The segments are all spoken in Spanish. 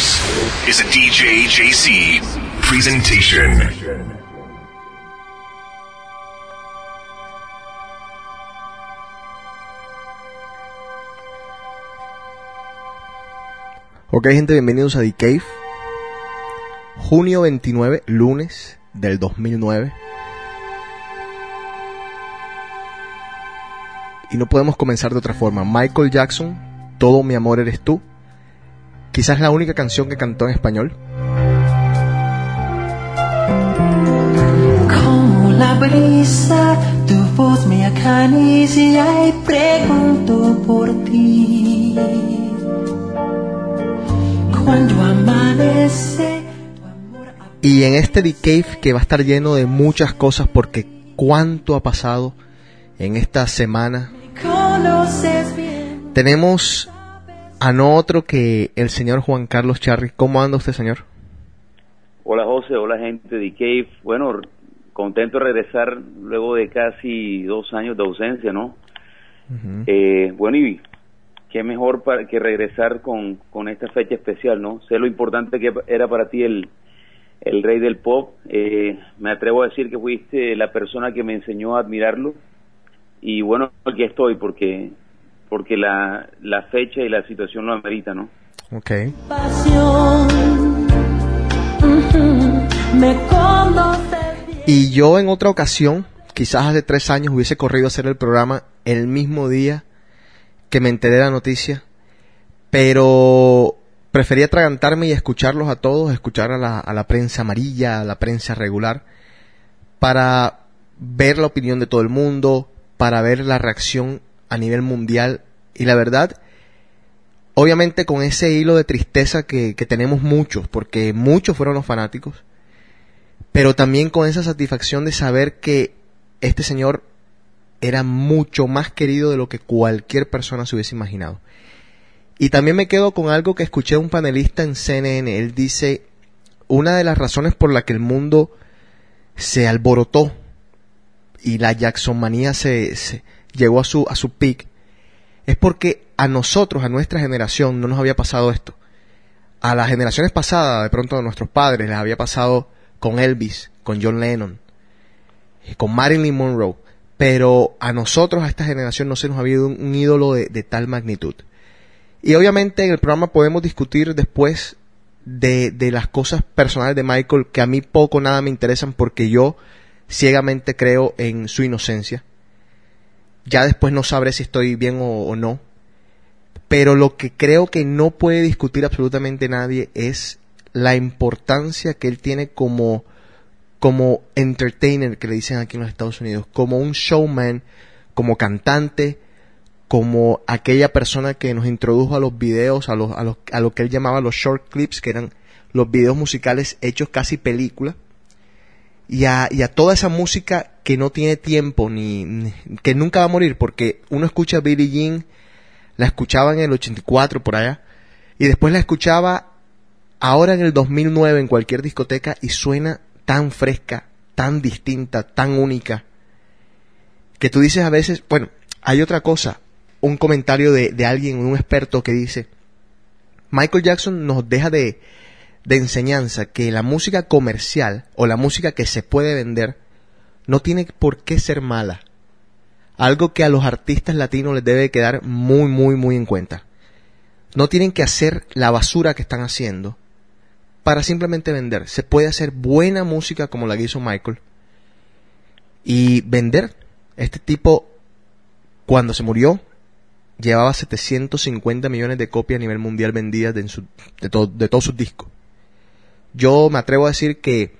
This is a DJ JC presentation. Ok, gente, bienvenidos a The Cave. Junio 29, lunes del 2009. Y no podemos comenzar de otra forma. Michael Jackson, Todo mi amor eres tú. Quizás la única canción que cantó en español. Como la brisa, tu voz me acaricia y pregunto por ti. Cuando amanece, tu amor Y en este The Cave que va a estar lleno de muchas cosas porque cuánto ha pasado en esta semana. Tenemos a no otro que el señor Juan Carlos Charri. ¿Cómo anda usted, señor? Hola José, hola gente de Cave. Bueno, contento de regresar luego de casi dos años de ausencia, ¿no? Eh, bueno, y qué mejor para que regresar con, con esta fecha especial, ¿no? Sé lo importante que era para ti el, el rey del pop. Eh, me atrevo a decir que fuiste la persona que me enseñó a admirarlo. Y bueno, aquí estoy porque porque la, la fecha y la situación lo amerita, ¿no? Ok. Y yo en otra ocasión, quizás hace tres años, hubiese corrido a hacer el programa el mismo día que me enteré de la noticia, pero preferí atragantarme y escucharlos a todos, escuchar a la, a la prensa amarilla, a la prensa regular, para ver la opinión de todo el mundo, para ver la reacción a nivel mundial. Y la verdad, obviamente con ese hilo de tristeza que, que tenemos muchos, porque muchos fueron los fanáticos, pero también con esa satisfacción de saber que este señor era mucho más querido de lo que cualquier persona se hubiese imaginado. Y también me quedo con algo que escuché de un panelista en CNN. Él dice, una de las razones por la que el mundo se alborotó y la Jacksonmanía se, se llegó a su, a su peak es porque a nosotros, a nuestra generación, no nos había pasado esto. A las generaciones pasadas, de pronto a nuestros padres, les había pasado con Elvis, con John Lennon, con Marilyn Monroe. Pero a nosotros, a esta generación, no se nos había ido un, un ídolo de, de tal magnitud. Y obviamente en el programa podemos discutir después de, de las cosas personales de Michael que a mí poco nada me interesan porque yo ciegamente creo en su inocencia. Ya después no sabré si estoy bien o, no. Pero lo que creo que no puede discutir absolutamente nadie es la importancia que él tiene como, como entertainer, que le dicen aquí en los Estados Unidos, como un showman, como cantante, como aquella persona que nos introdujo a los videos, a, los, a, a lo que él llamaba los short clips, que eran los videos musicales hechos casi película, y a, y a toda esa música que no tiene tiempo, ni, que nunca va a morir, porque uno escucha a Billie Jean, la escuchaba en el 84 por allá, y después la escuchaba ahora en el 2009 en cualquier discoteca y suena tan fresca, tan distinta, tan única, que tú dices a veces, bueno, hay otra cosa, un comentario de, de alguien, un experto que dice, Michael Jackson nos deja de, de enseñanza que la música comercial o la música que se puede vender no tiene por qué ser mala. Algo que a los artistas latinos les debe quedar muy, muy, muy en cuenta. No tienen que hacer la basura que están haciendo para simplemente vender. Se puede hacer buena música como la que hizo Michael y vender. Este tipo, cuando se murió, llevaba 750 millones de copias a nivel mundial vendidas de, de todos sus discos. Yo me atrevo a decir que,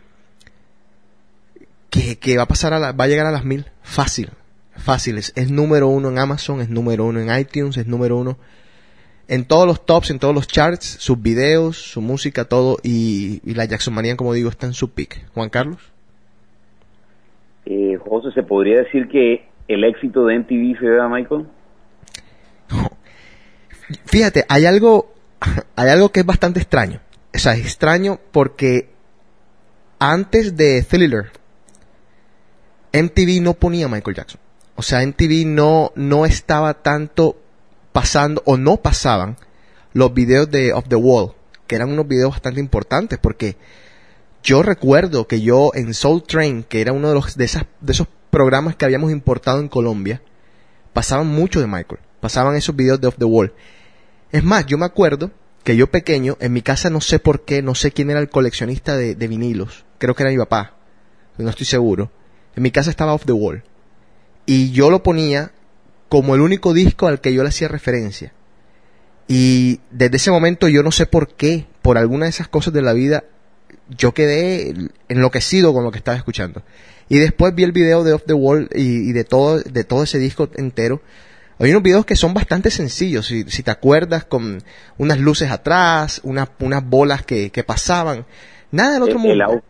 que, que va a pasar a la, va a llegar a las mil. Fácil. Fácil. Es, es número uno en Amazon, es número uno en iTunes, es número uno en todos los tops, en todos los charts, sus videos, su música, todo. Y, y la Jackson Manía, como digo, está en su peak. Juan Carlos. Eh, José, ¿se podría decir que el éxito de MTV se debe a Michael? Fíjate, hay algo, hay algo que es bastante extraño. O sea, es extraño porque antes de Thriller, MTV no ponía Michael Jackson. O sea, MTV no, no estaba tanto pasando o no pasaban los videos de Off the Wall, que eran unos videos bastante importantes porque yo recuerdo que yo en Soul Train, que era uno de los de esas de esos programas que habíamos importado en Colombia, pasaban mucho de Michael, pasaban esos videos de Off the Wall. Es más, yo me acuerdo que yo pequeño, en mi casa no sé por qué, no sé quién era el coleccionista de, de vinilos, creo que era mi papá, no estoy seguro. En mi casa estaba Off the Wall. Y yo lo ponía como el único disco al que yo le hacía referencia. Y desde ese momento yo no sé por qué, por alguna de esas cosas de la vida, yo quedé enloquecido con lo que estaba escuchando. Y después vi el video de Off the Wall y, de todo, de todo ese disco entero. Hay unos videos que son bastante sencillos, si, si te acuerdas, con unas luces atrás, unas, unas bolas que, que pasaban. Nada del otro mundo.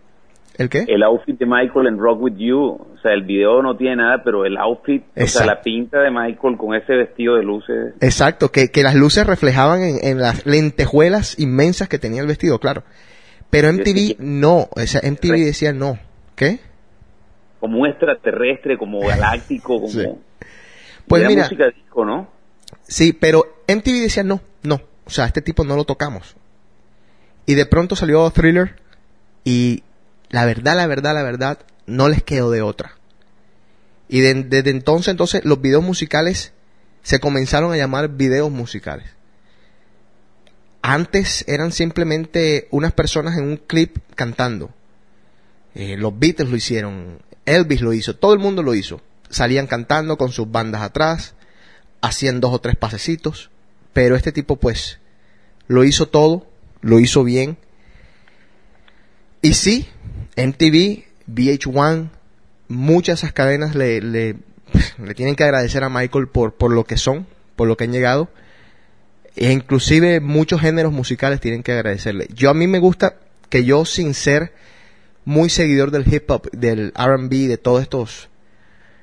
El, qué? El outfit de Michael en Rock With You. O sea, el video no tiene nada, pero el outfit, o sea, la pinta de Michael con ese vestido de luces. Exacto, que, que las luces reflejaban en, en las lentejuelas inmensas que tenía el vestido, claro. Pero MTV no, o sea, MTV decía no. ¿Qué? Como un extraterrestre, como galáctico, como... Pues mira, música disco, ¿no? Sí, pero MTV decía no, no, o sea, este tipo no lo tocamos. Y de pronto salió Thriller y la verdad, la verdad, la verdad, no les quedó de otra. Y desde entonces, entonces, los videos musicales se comenzaron a llamar videos musicales. Antes eran simplemente unas personas en un clip cantando. Eh, los Beatles lo hicieron, Elvis lo hizo, todo el mundo lo hizo. Salían cantando con sus bandas atrás, hacían dos o tres pasecitos, pero este tipo pues lo hizo todo, lo hizo bien. Y sí, MTV, VH1, muchas esas cadenas le, le, tienen que agradecer a Michael por, por lo que son, por lo que han llegado. E inclusive muchos géneros musicales tienen que agradecerle. Yo a mí me gusta que yo sin ser muy seguidor del hip hop, del R&B, de todos estos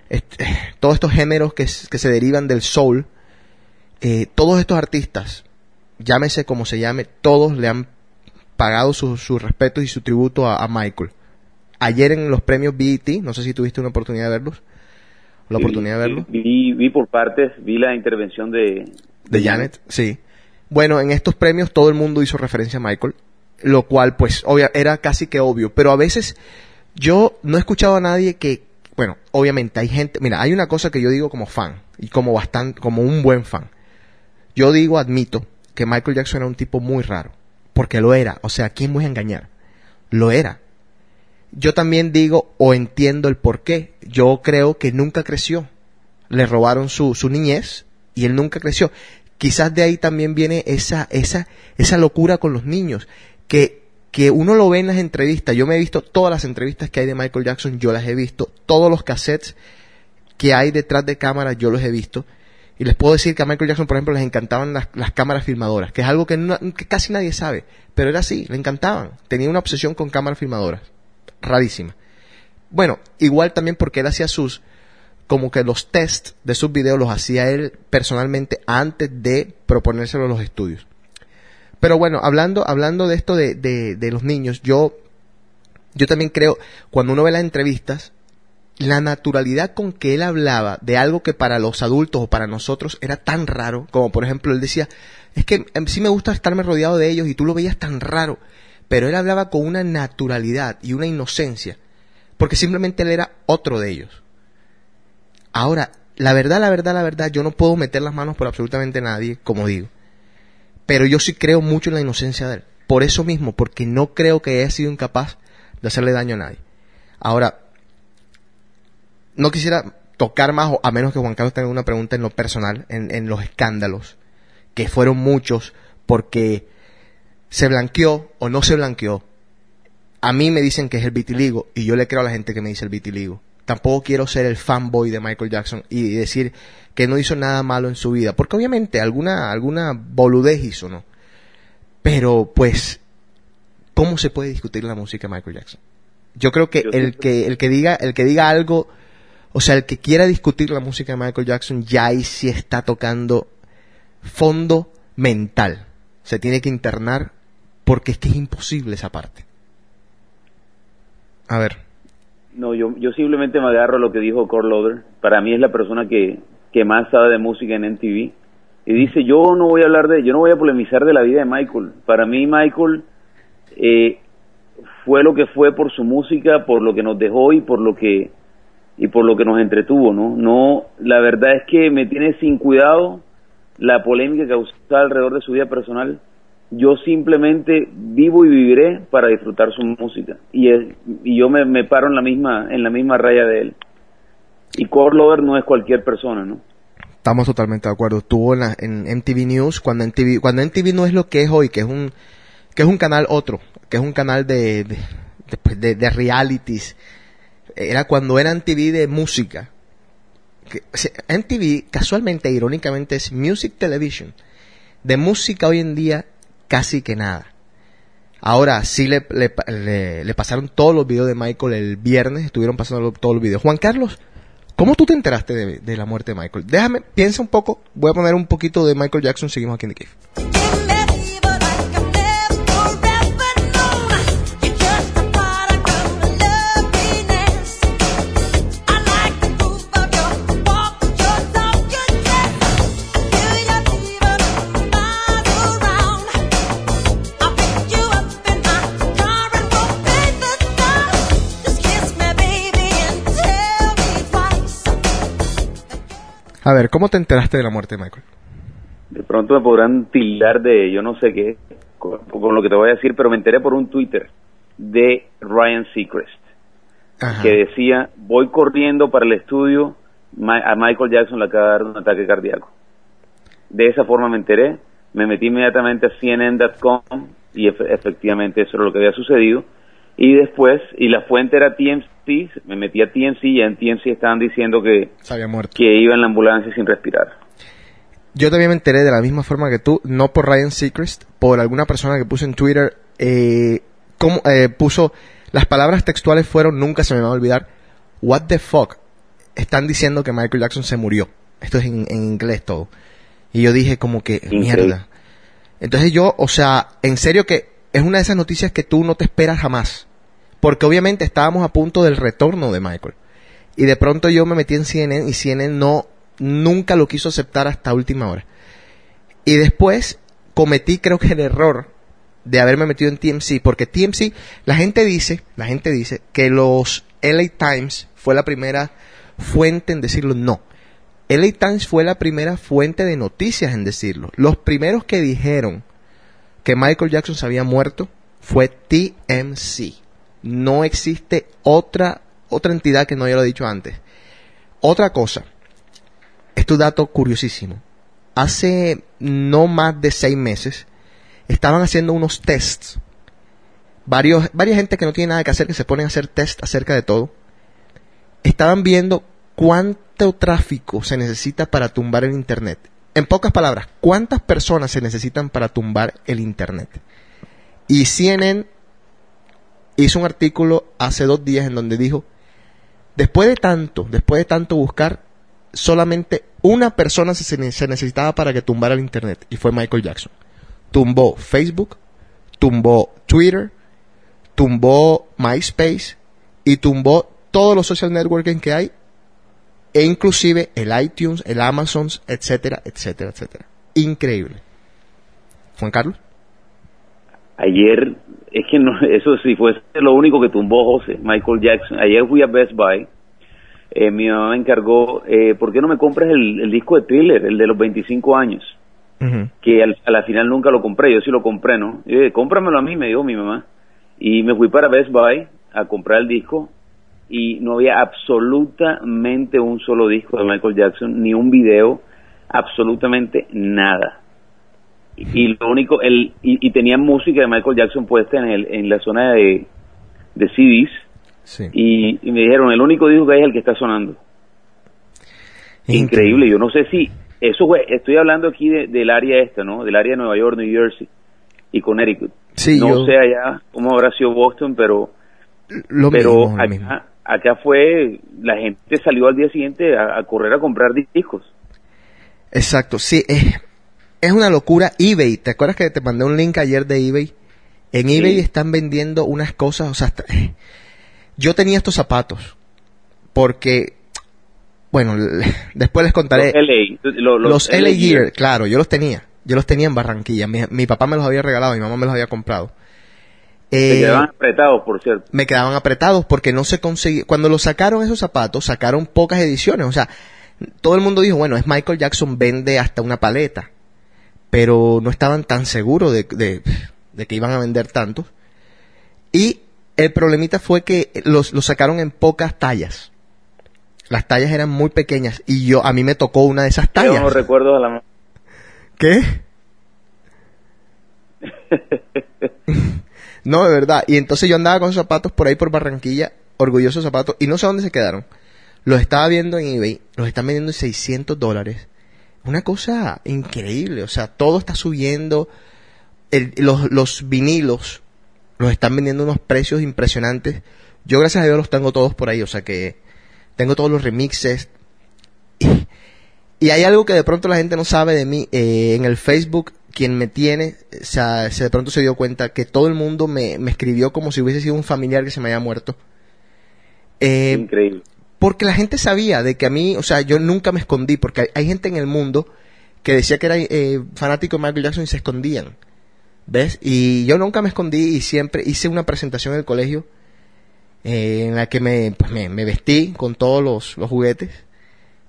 todos estos géneros que, que, se derivan del soul, eh, todos estos artistas, llámese como se llame, todos le han pagado sus su respetos y su tributo a, Michael. Ayer en los premios BET, no sé si tuviste una oportunidad de verlos, la oportunidad de verlos. Vi, vi por partes, vi la intervención de, de Janet, sí. Bueno, en estos premios todo el mundo hizo referencia a Michael, lo cual pues obvia, era casi que obvio, pero a veces yo no he escuchado a nadie que, bueno, obviamente hay gente, mira, hay una cosa que yo digo como fan y como bastante, como un buen fan. Yo digo, admito que Michael Jackson era un tipo muy raro, porque lo era, o sea, ¿quién voy a engañar? Lo era. Yo también digo o entiendo el por qué. Yo creo que nunca creció. Le robaron su, su niñez y él nunca creció. Quizás de ahí también viene esa, esa, esa locura con los niños, que, que uno lo ve en las entrevistas. Yo me he visto todas las entrevistas que hay de Michael Jackson, yo las he visto. Todos los cassettes que hay detrás de cámaras, yo los he visto. Y les puedo decir que a Michael Jackson, por ejemplo, les encantaban las, las cámaras filmadoras, que es algo que, no, que, casi nadie sabe, pero era así, le encantaban. Tenía una obsesión con cámaras filmadoras, rarísima. Bueno, igual también porque él hacía sus, como que los tests de sus videos los hacía él personalmente antes de proponérselo a los estudios. Pero bueno, hablando, hablando de esto de, de, de, los niños, yo, yo también creo, cuando uno ve las entrevistas, la naturalidad con que él hablaba de algo que para los adultos o para nosotros era tan raro, como por ejemplo él decía, es que em, sí me gusta estarme rodeado de ellos y tú lo veías tan raro, pero él hablaba con una naturalidad y una inocencia, porque simplemente él era otro de ellos. Ahora, la verdad, la verdad, la verdad, yo no puedo meter las manos por absolutamente nadie, como digo. Pero yo sí creo mucho en la inocencia de él. Por eso mismo, porque no creo que haya sido incapaz de hacerle daño a nadie. Ahora, no quisiera tocar más, a menos que Juan Carlos tenga una pregunta en lo personal, en, en los escándalos, que fueron muchos, porque se blanqueó o no se blanqueó. A mí me dicen que es el vitiligo, y yo le creo a la gente que me dice el vitiligo tampoco quiero ser el fanboy de Michael Jackson y decir que no hizo nada malo en su vida, porque obviamente alguna, alguna boludez hizo, ¿no? Pero pues, ¿cómo se puede discutir la música de Michael Jackson? Yo creo que el que, el que diga, el que diga algo, o sea, el que quiera discutir la música de Michael Jackson, ya ahí sí está tocando fondo mental. Se tiene que internar porque es que es imposible esa parte. A ver. No, yo, yo simplemente me agarro a lo que dijo Cor Loder. Para mí es la persona que, que más sabe de música en MTV. y dice, yo no voy a hablar de, yo no voy a polemizar de la vida de Michael. Para mí Michael eh, fue lo que fue por su música, por lo que nos dejó y por lo que y por lo que nos entretuvo, ¿no? No, la verdad es que me tiene sin cuidado la polémica que causaba alrededor de su vida personal. Yo simplemente vivo y viviré para disfrutar su música y, y yo me, paro en la misma en la misma raya de él. Y Core Lover no es cualquier persona, ¿no? Estamos totalmente de acuerdo. Estuvo en, la, en MTV News cuando MTV cuando MTV no es lo que es hoy, que es un que es un canal otro, que es un canal de, de, realities. Era cuando era MTV de música. Que, MTV, casualmente, irónicamente, es Music Television. De música hoy en día, casi que nada. Ahora sí le, le, le, pasaron todos los videos de Michael el viernes, estuvieron pasando todos los videos. Juan Carlos, ¿cómo tú te enteraste de, de la muerte de Michael? Déjame, piensa un poco, voy a poner un poquito de Michael Jackson, seguimos aquí en The Cave. A ver, ¿cómo te enteraste de la muerte de Michael? De pronto me podrán tildar de yo no sé qué con, con lo que te voy a decir, pero me enteré por un Twitter de Ryan Seacrest Ajá. que decía voy corriendo para el estudio a Michael Jackson le acaba de dar un ataque cardíaco. De esa forma me enteré, me metí inmediatamente a CNN.com y ef efectivamente eso era lo que había sucedido. Y después, y la fuente era TMC, me metí a TMC y en TMC estaban diciendo que, Se había muerto. que iba en la ambulancia sin respirar. Yo también me enteré de la misma forma que tú, no por Ryan Seacrest, por alguna persona que puso en Twitter, eh, como, eh, puso, las palabras textuales fueron, nunca se me va a olvidar, what the fuck, están diciendo que Michael Jackson se murió. Esto es en, en inglés todo. Y yo dije como que, Increíble. mierda. Entonces yo, o sea, en serio que es una de esas noticias que tú no te esperas jamás. Porque obviamente estábamos a punto del retorno de Michael. Y de pronto yo me metí en CNN y CNN no, nunca lo quiso aceptar hasta última hora. Y después cometí creo que el error de haberme metido en TMC, porque TMC, la gente dice, la gente dice que los LA Times fue la primera fuente en decirlo. No. LA Times fue la primera fuente de noticias en decirlo. Los primeros que dijeron que Michael Jackson se había muerto fue TMC. No existe otra, otra entidad que no haya lo dicho antes. Otra cosa, esto es un dato curiosísimo. Hace no más de seis meses estaban haciendo unos tests. Varios, varias gente que no tiene nada que hacer, que se ponen a hacer test acerca de todo. Estaban viendo cuánto tráfico se necesita para tumbar el Internet. En pocas palabras, ¿cuántas personas se necesitan para tumbar el Internet? Y CNN hizo un artículo hace dos días en donde dijo, después de tanto, después de tanto buscar, solamente una persona se, necesitaba para que tumbara el Internet y fue Michael Jackson. Tumbó Facebook, tumbó Twitter, tumbó MySpace y tumbó todos los social networking que hay e inclusive el iTunes, el Amazon, etcétera, etcétera, etcétera. Increíble. Juan Carlos. Ayer, es que no, eso sí fue lo único que tumbó José, Michael Jackson. Ayer fui a Best Buy, eh, mi mamá me encargó, eh, ¿por qué no me compras el, el, disco de Thriller, el de los 25 años? Uh -huh. Que al, a la final nunca lo compré, yo sí lo compré, ¿no? Y dije, cómpramelo a mí, me dijo mi mamá. Y me fui para Best Buy a comprar el disco y no había absolutamente un solo disco de Michael Jackson, ni un video, absolutamente nada. Y, y lo único, el, y, y, tenía música de Michael Jackson puesta en, el, en la zona de, de CDs. Sí. Y, y, me dijeron, el único disco que hay es el que está sonando. Increíble. Increíble. Yo no sé si, eso fue, estoy hablando aquí de, del área esta, ¿no? Del área de Nueva York, New Jersey y Connecticut. Sí, no yo... sé allá cómo habrá sido Boston, pero lo pero mismo, acá, acá, fue la gente salió al día siguiente a, a correr a comprar discos exacto sí es, es, una locura eBay te acuerdas que te mandé un link ayer de eBay en eBay están vendiendo unas cosas o sea yo tenía estos zapatos porque bueno, después les contaré. Los LA, lo- Los, LA Gear, claro, yo los tenía. Yo los tenía en Barranquilla. Mi, mi papá me los había regalado, mi mamá me los había comprado. Se Eh, quedaban apretados, por cierto. me quedaban apretados porque no se conseguía. Cuando lo sacaron esos zapatos, sacaron pocas ediciones. O sea, todo el mundo dijo, bueno, es Michael Jackson, vende hasta una paleta. Pero no estaban tan seguros de, de- de que iban a vender tantos. Y el problemita fue que los, los sacaron en pocas tallas. Las tallas eran muy pequeñas y yo a mí me tocó una de esas Yo no tallas. recuerdo a la... ¿Qué? no, de verdad. Y entonces yo andaba con zapatos por ahí por Barranquilla, orgullosos zapatos, y no sé dónde se quedaron. Los estaba viendo en eBay, los están vendiendo en 600 dólares. Una cosa increíble, o sea, todo está subiendo. Los, los vinilos los están vendiendo unos precios impresionantes. Yo, gracias a Dios, los tengo todos por ahí, o sea que tengo todos los remixes. Y, y hay algo que de pronto la gente no sabe de mí. eh, en el Facebook, quien me tiene, o sea, se de pronto se dio cuenta que todo el mundo me, me escribió como si hubiese sido un familiar que se me haya muerto. Eh, Increíble. Porque la gente sabía de que a mí, o sea, yo nunca me escondí, porque hay, gente en el mundo que decía que era eh, fanático de Michael Jackson y se escondían. ¿Ves? Y yo nunca me escondí y siempre hice una presentación en el colegio eh, en la que me, pues, me vestí con todos los, los juguetes.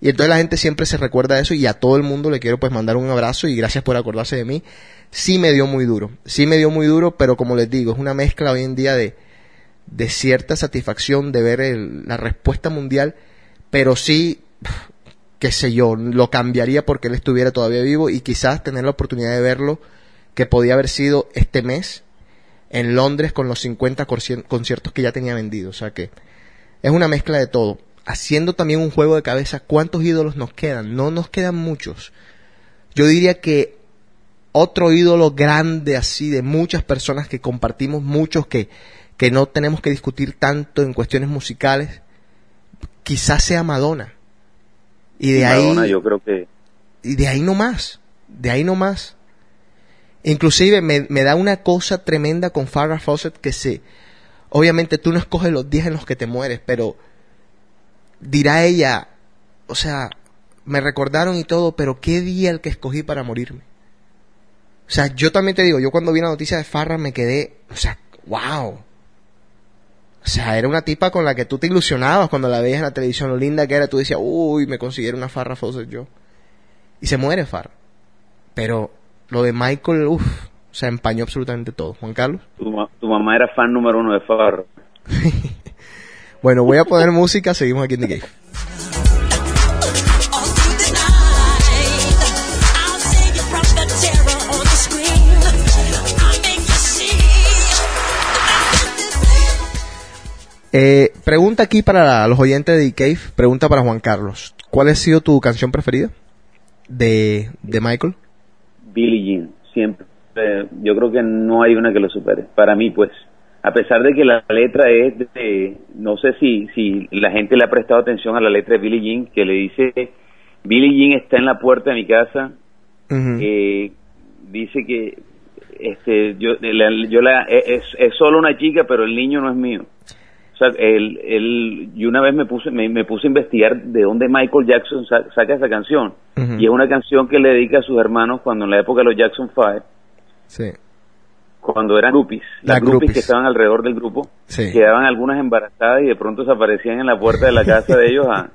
Y entonces la gente siempre se recuerda de eso y a todo el mundo le quiero pues mandar un abrazo y gracias por acordarse de mí. Sí me dio muy duro, sí me dio muy duro, pero como les digo, es una mezcla hoy en día de, de cierta satisfacción de ver el- la respuesta mundial, pero sí, qué sé yo, lo cambiaría porque él estuviera todavía vivo y quizás tener la oportunidad de verlo, que podía haber sido este mes en Londres con los 50 corci- conciertos que ya tenía vendidos. O sea que es una mezcla de todo. Haciendo también un juego de cabeza, ¿cuántos ídolos nos quedan? No nos quedan muchos. Yo diría que otro ídolo grande así de muchas personas que compartimos muchos que, que no tenemos que discutir tanto en cuestiones musicales, quizás sea Madonna. Y de Madonna, ahí yo creo que y de ahí no más, de ahí no más. Inclusive me, me da una cosa tremenda con Farrah Fawcett que se, obviamente tú no escoges los días en los que te mueres, pero dirá ella, o sea, me recordaron y todo, pero qué día el que escogí para morirme. O sea, yo también te digo, yo cuando vi la noticia de Farrah me quedé, o sea, wow. O sea, era una tipa con la que tú te ilusionabas cuando la veías en la televisión, lo linda que era, tú decías, uy, me consiguieron una Farrah Fawcett yo. Y se muere Farrah. Pero lo de Michael, uff, o sea, empañó absolutamente todo. Juan Carlos. tu, ma- tu mamá era fan número uno de Farro. Bueno, voy a poner música, seguimos aquí en The Game. Eh, pregunta aquí para los oyentes de The Cave, pregunta para Juan Carlos. ¿Cuál ha sido tu canción preferida de, de Michael? Billie Jean, siempre. Eh, yo creo que no hay una que lo supere. Para mí, pues. A pesar de que la letra es de. No sé si, si la gente le ha prestado atención a la letra de Billie Jean, que le dice: Billie Jean está en la puerta de mi casa. Eh, dice que. Este, yo, la- yo la, es, es solo una chica, pero el niño no es mío. O sea, él, él, y una vez me puse, me, me puse a investigar de dónde Michael Jackson sa- saca esa canción. Y es una canción que le dedica a sus hermanos cuando en la época de los Jackson Five, Sí, cuando eran groupies, las Las groupies, groupies. que estaban alrededor del grupo, Sí. quedaban algunas embarazadas y de pronto se aparecían en la puerta de la casa de ellos a,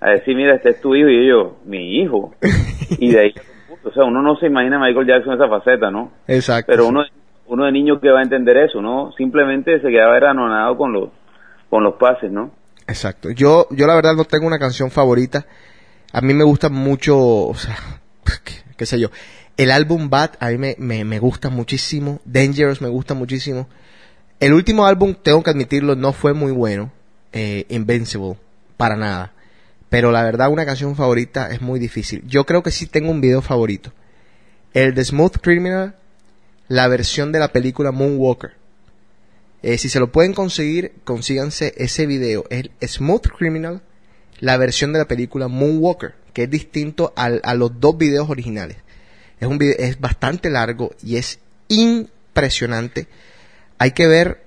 a decir, mira, este es tu hijo, y ellos, mi hijo. Y de ahí, o sea, uno no se imagina a Michael Jackson esa faceta, ¿no? exacto. Pero uno, uno de niño que va a entender eso, ¿no? Simplemente se quedaba era anonadado con los, con los pases, ¿no? Exacto. Yo, yo la verdad no tengo una canción favorita. A mí me gusta mucho, o sea, qué, sé yo. El álbum Bad a mí me, me, me gusta muchísimo. Dangerous me gusta muchísimo. El último álbum, tengo que admitirlo, no fue muy bueno. Eh, Invincible, para nada. Pero la verdad, una canción favorita es muy difícil. Yo creo que sí tengo un video favorito. El de Smooth Criminal, la versión de la película Moonwalker. Eh, si se lo pueden conseguir, consíganse ese video. Es Smooth Criminal, la versión de la película Moonwalker, que es distinto al- a los dos videos originales. Es un video, es bastante largo y es impresionante. Hay que ver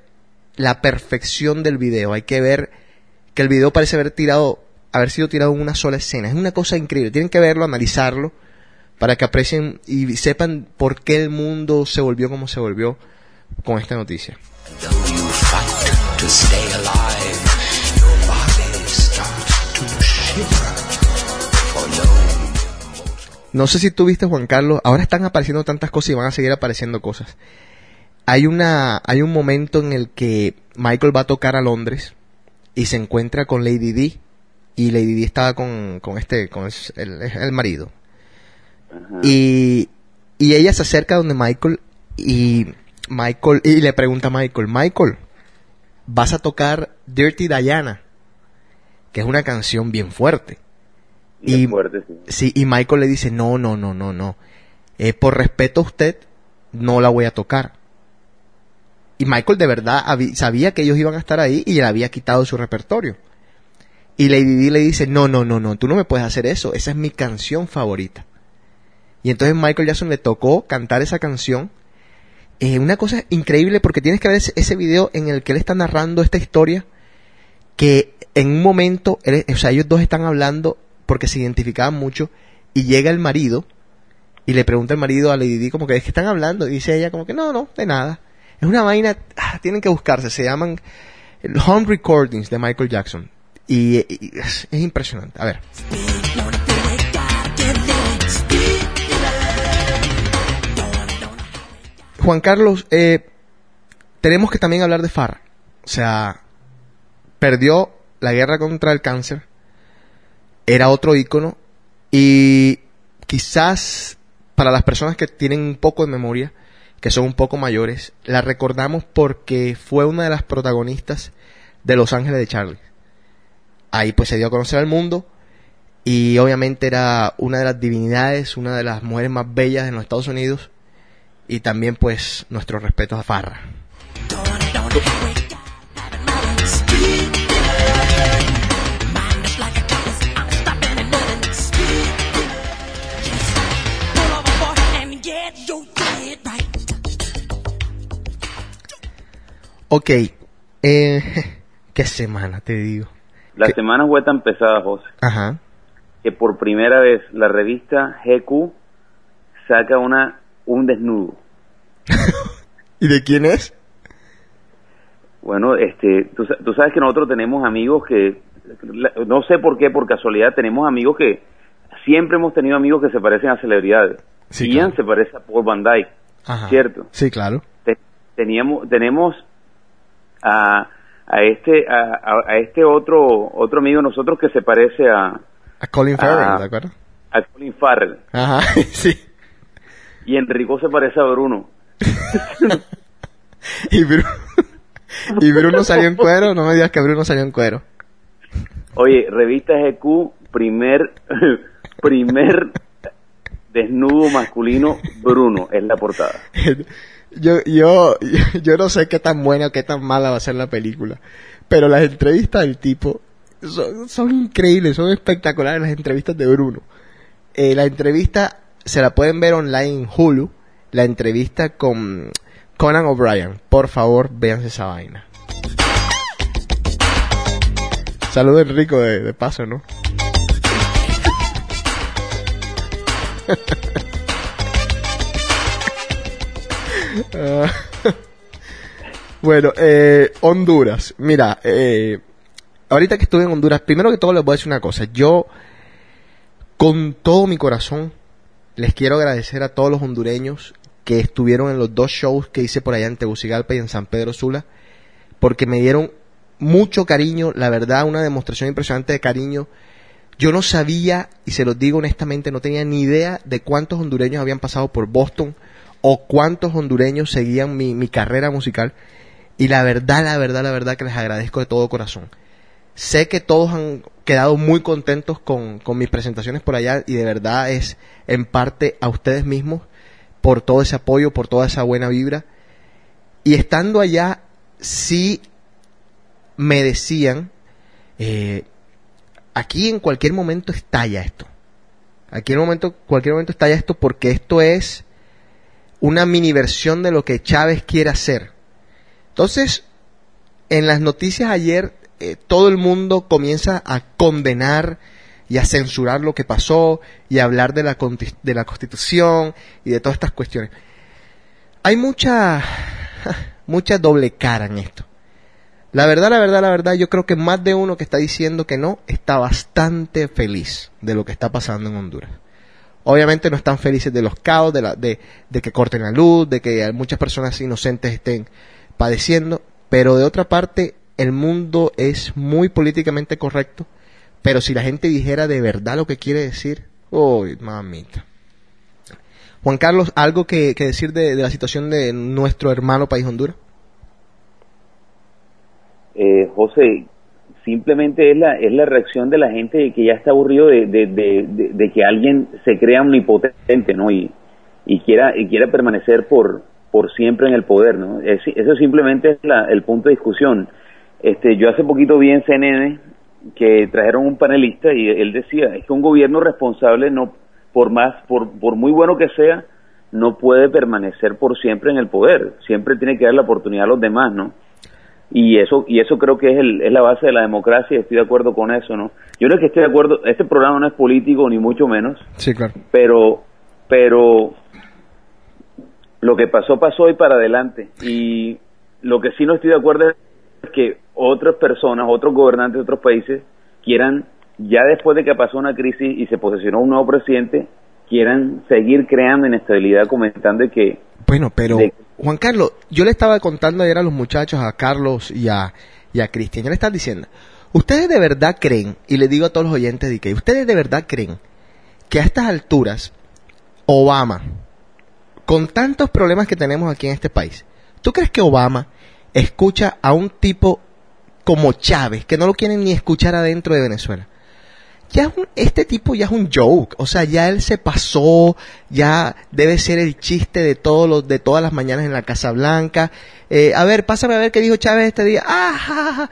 la perfección del video. Hay que ver que el video parece haber tirado haber sido tirado en una sola escena. Es una cosa increíble. Tienen que verlo, analizarlo, para que aprecien y sepan por qué el mundo se volvió como se volvió con esta noticia. Though you fight to stay alive, your body starts to shiver. For no No sé si tú viste, Juan Carlos, ahora están apareciendo tantas cosas y van a seguir apareciendo cosas. Hay una, hay un momento en el que Michael va a tocar a Londres y se encuentra con Lady D y Lady D estaba con, con este, con el marido. Y, y ella se acerca donde Michael y Michael y le pregunta a Michael, Michael, vas a tocar Dirty Diana, que es una canción bien fuerte. Bien Y- fuerte, sí. Sí, y Michael le dice, no, no, no, no, no. Eh, por respeto a usted, no la voy a tocar. Y Michael de verdad sabía que ellos iban a estar ahí y le había quitado su repertorio. Y Lady Di le dice, no, no, no, no, tú no me puedes hacer eso, esa es mi canción favorita. Y entonces Michael Jackson le tocó cantar esa canción. Eh, una cosa increíble porque tienes que ver ese, video en el que él está narrando esta historia que en un momento, él- o sea, ellos dos están hablando porque se identificaban mucho y llega el marido y le pregunta el marido a Lady Di como que es que están hablando y dice ella como que no, no, de nada. Es una vaina, ah, tienen que buscarse, se llaman Home Recordings de Michael Jackson y, es impresionante. A ver, Juan Carlos, eh, tenemos que también hablar de Farrah. O sea, perdió la guerra contra el cáncer, era otro ícono y quizás para las personas que tienen un poco de memoria, que son un poco mayores, la recordamos porque fue una de las protagonistas de Los Ángeles de Charlie. Ahí pues se dio a conocer al mundo y obviamente era una de las divinidades, una de las mujeres más bellas en los Estados Unidos y también pues nuestros respetos a Farrah. Ok, eh, qué semana te digo. La ¿Qué? semana fue tan pesada, José, Ajá. que por primera vez la revista GQ saca una un desnudo. ¿Y de quién es? Bueno, este, tú, sa- tú sabes que nosotros tenemos amigos que, no sé por qué, por casualidad, tenemos amigos que, siempre hemos tenido amigos que se parecen a celebridades. Sí, Ian claro. se parece a Paul Van Dyke, Ajá. ¿cierto? Sí, claro. Te- teníamos, tenemos a, a este, a, a- este otro, otro amigo de nosotros que se parece a, A Colin Farrell. ¿de acuerdo? a Colin Farrell. Ajá, sí. Y Enrico se parece a Bruno. Y, Bru- y Bruno salió en cuero, no me digas que Bruno salió en cuero. Oye, revista GQ, primer, primer desnudo masculino, Bruno, es la portada. Yo, yo, yo no sé qué tan buena o qué tan mala va a ser la película, pero las entrevistas del tipo son, son increíbles, son espectaculares las entrevistas de Bruno. Eh, la entrevista se la pueden ver online en Hulu, la entrevista con Conan O'Brien. Por favor, véanse esa vaina. Saludos Enrico de, de paso, ¿no? Bueno, eh, Honduras. Mira, eh, ahorita que estuve en Honduras, primero que todo les voy a decir una cosa. Yo, con todo mi corazón, les quiero agradecer a todos los hondureños que estuvieron en los dos shows que hice por allá en Tegucigalpa y en San Pedro Sula, porque me dieron mucho cariño, la verdad, una demostración impresionante de cariño. Yo no sabía, y se los digo honestamente, no tenía ni idea de cuántos hondureños habían pasado por Boston o cuántos hondureños seguían mi, mi carrera musical. Y la verdad, la verdad, la verdad que les agradezco de todo corazón. Sé que todos han quedado muy contentos con, con mis presentaciones por allá y de verdad es en parte a ustedes mismos por todo ese apoyo, por toda esa buena vibra. Y estando allá, sí me decían, eh, aquí en cualquier momento estalla esto. Aquí en momento, cualquier momento estalla esto porque esto es una mini versión de lo que Chávez quiere hacer. Entonces, en las noticias ayer eh, todo el mundo comienza a condenar y a censurar lo que pasó y a hablar de la, de la constitución y de todas estas cuestiones. Hay mucha, mucha doble cara en esto. La verdad, la verdad, la verdad, yo creo que más de uno que está diciendo que no está bastante feliz de lo que está pasando en Honduras. Obviamente no están felices de los caos, de, la, de, de que corten la luz, de que muchas personas inocentes estén padeciendo, pero de otra parte el mundo es muy políticamente correcto, pero si la gente dijera de verdad lo que quiere decir, uy, mamita. Juan Carlos, ¿algo que, que decir de, la situación de nuestro hermano país Honduras? Eh, José, simplemente es la, es la reacción de la gente que ya está aburrido de, de- de que alguien se crea omnipotente, ¿no? Y, y quiera y quiera permanecer por por siempre en el poder, ¿no? Es- eso simplemente es la- el punto de discusión. Este, yo hace poquito vi en CNN que trajeron un panelista y él decía es que un gobierno responsable no por más por por muy bueno que sea no puede permanecer por siempre en el poder, siempre tiene que dar la oportunidad a los demás, ¿no? y eso y eso creo que es, el, es la base de la democracia y estoy de acuerdo con eso no yo no es que esté de acuerdo este programa no es político ni mucho menos Sí, claro. pero pero lo que pasó pasó y para adelante y lo que sí no estoy de acuerdo es que otras personas otros gobernantes de otros países quieran ya después de que pasó una crisis y se posesionó un nuevo presidente quieran seguir creando inestabilidad comentando que Bueno, pero De- Juan Carlos, yo le estaba contando ayer a los muchachos, a Carlos y a, y a Cristian, yo le estaba diciendo, ustedes de verdad creen, y le digo a todos los oyentes de que ustedes de verdad creen que a estas alturas Obama, con tantos problemas que tenemos aquí en este país, ¿tú crees que Obama escucha a un tipo como Chávez, que no lo quieren ni escuchar adentro de Venezuela? ya es un- este tipo ya es un joke, o sea, ya él se pasó, ya debe ser el chiste de todos los, de todas las mañanas en la Casa Blanca. Eh, a ver, pásame a ver qué dijo Chávez este día. Ah,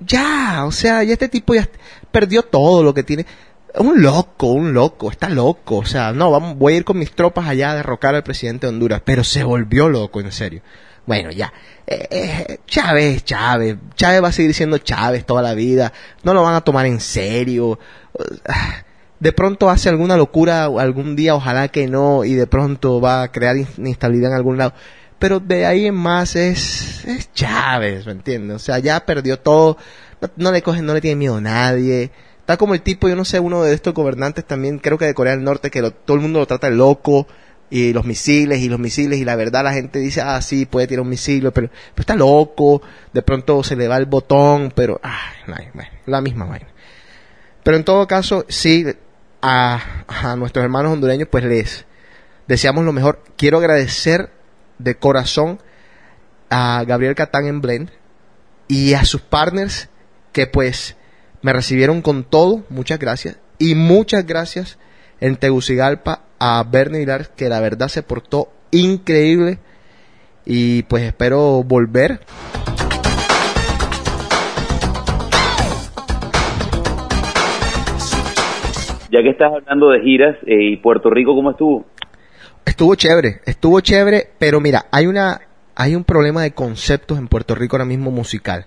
ya, o sea, ya este tipo ya perdió todo lo que tiene. Un loco, un loco, está loco, o sea, no, vamos, voy a ir con mis tropas allá a derrocar al presidente de Honduras, pero se volvió loco, en serio. Bueno, ya. Eh, eh, Chávez, Chávez. Chávez va a seguir siendo Chávez toda la vida. No lo van a tomar en serio. De pronto hace alguna locura algún día, ojalá que no, y de pronto va a crear in- inestabilidad en algún lado. Pero de ahí en más es, es Chávez, ¿me entiendes? O sea, ya perdió todo. No, no le cogen, no le tiene miedo a nadie. Está como el tipo, yo no sé, uno de estos gobernantes también, creo que de Corea del Norte, que lo- todo el mundo lo trata de loco y los misiles y los misiles y la verdad la gente dice, ah, sí, puede tirar un misil, pero, pero está loco, de pronto se le va el botón, pero, ah, la misma vaina. Pero en todo caso, sí, a, a nuestros hermanos hondureños, pues les deseamos lo mejor. Quiero agradecer de corazón a Gabriel Catán en Blend y a sus partners que pues me recibieron con todo, muchas gracias. Y muchas gracias en Tegucigalpa a Bernie Hilar, que la verdad se portó increíble. Y pues espero volver. ya que estás hablando de giras eh, y Puerto Rico cómo estuvo Estuvo chévere, estuvo chévere, pero mira, hay una, hay un problema de conceptos en Puerto Rico ahora mismo musical.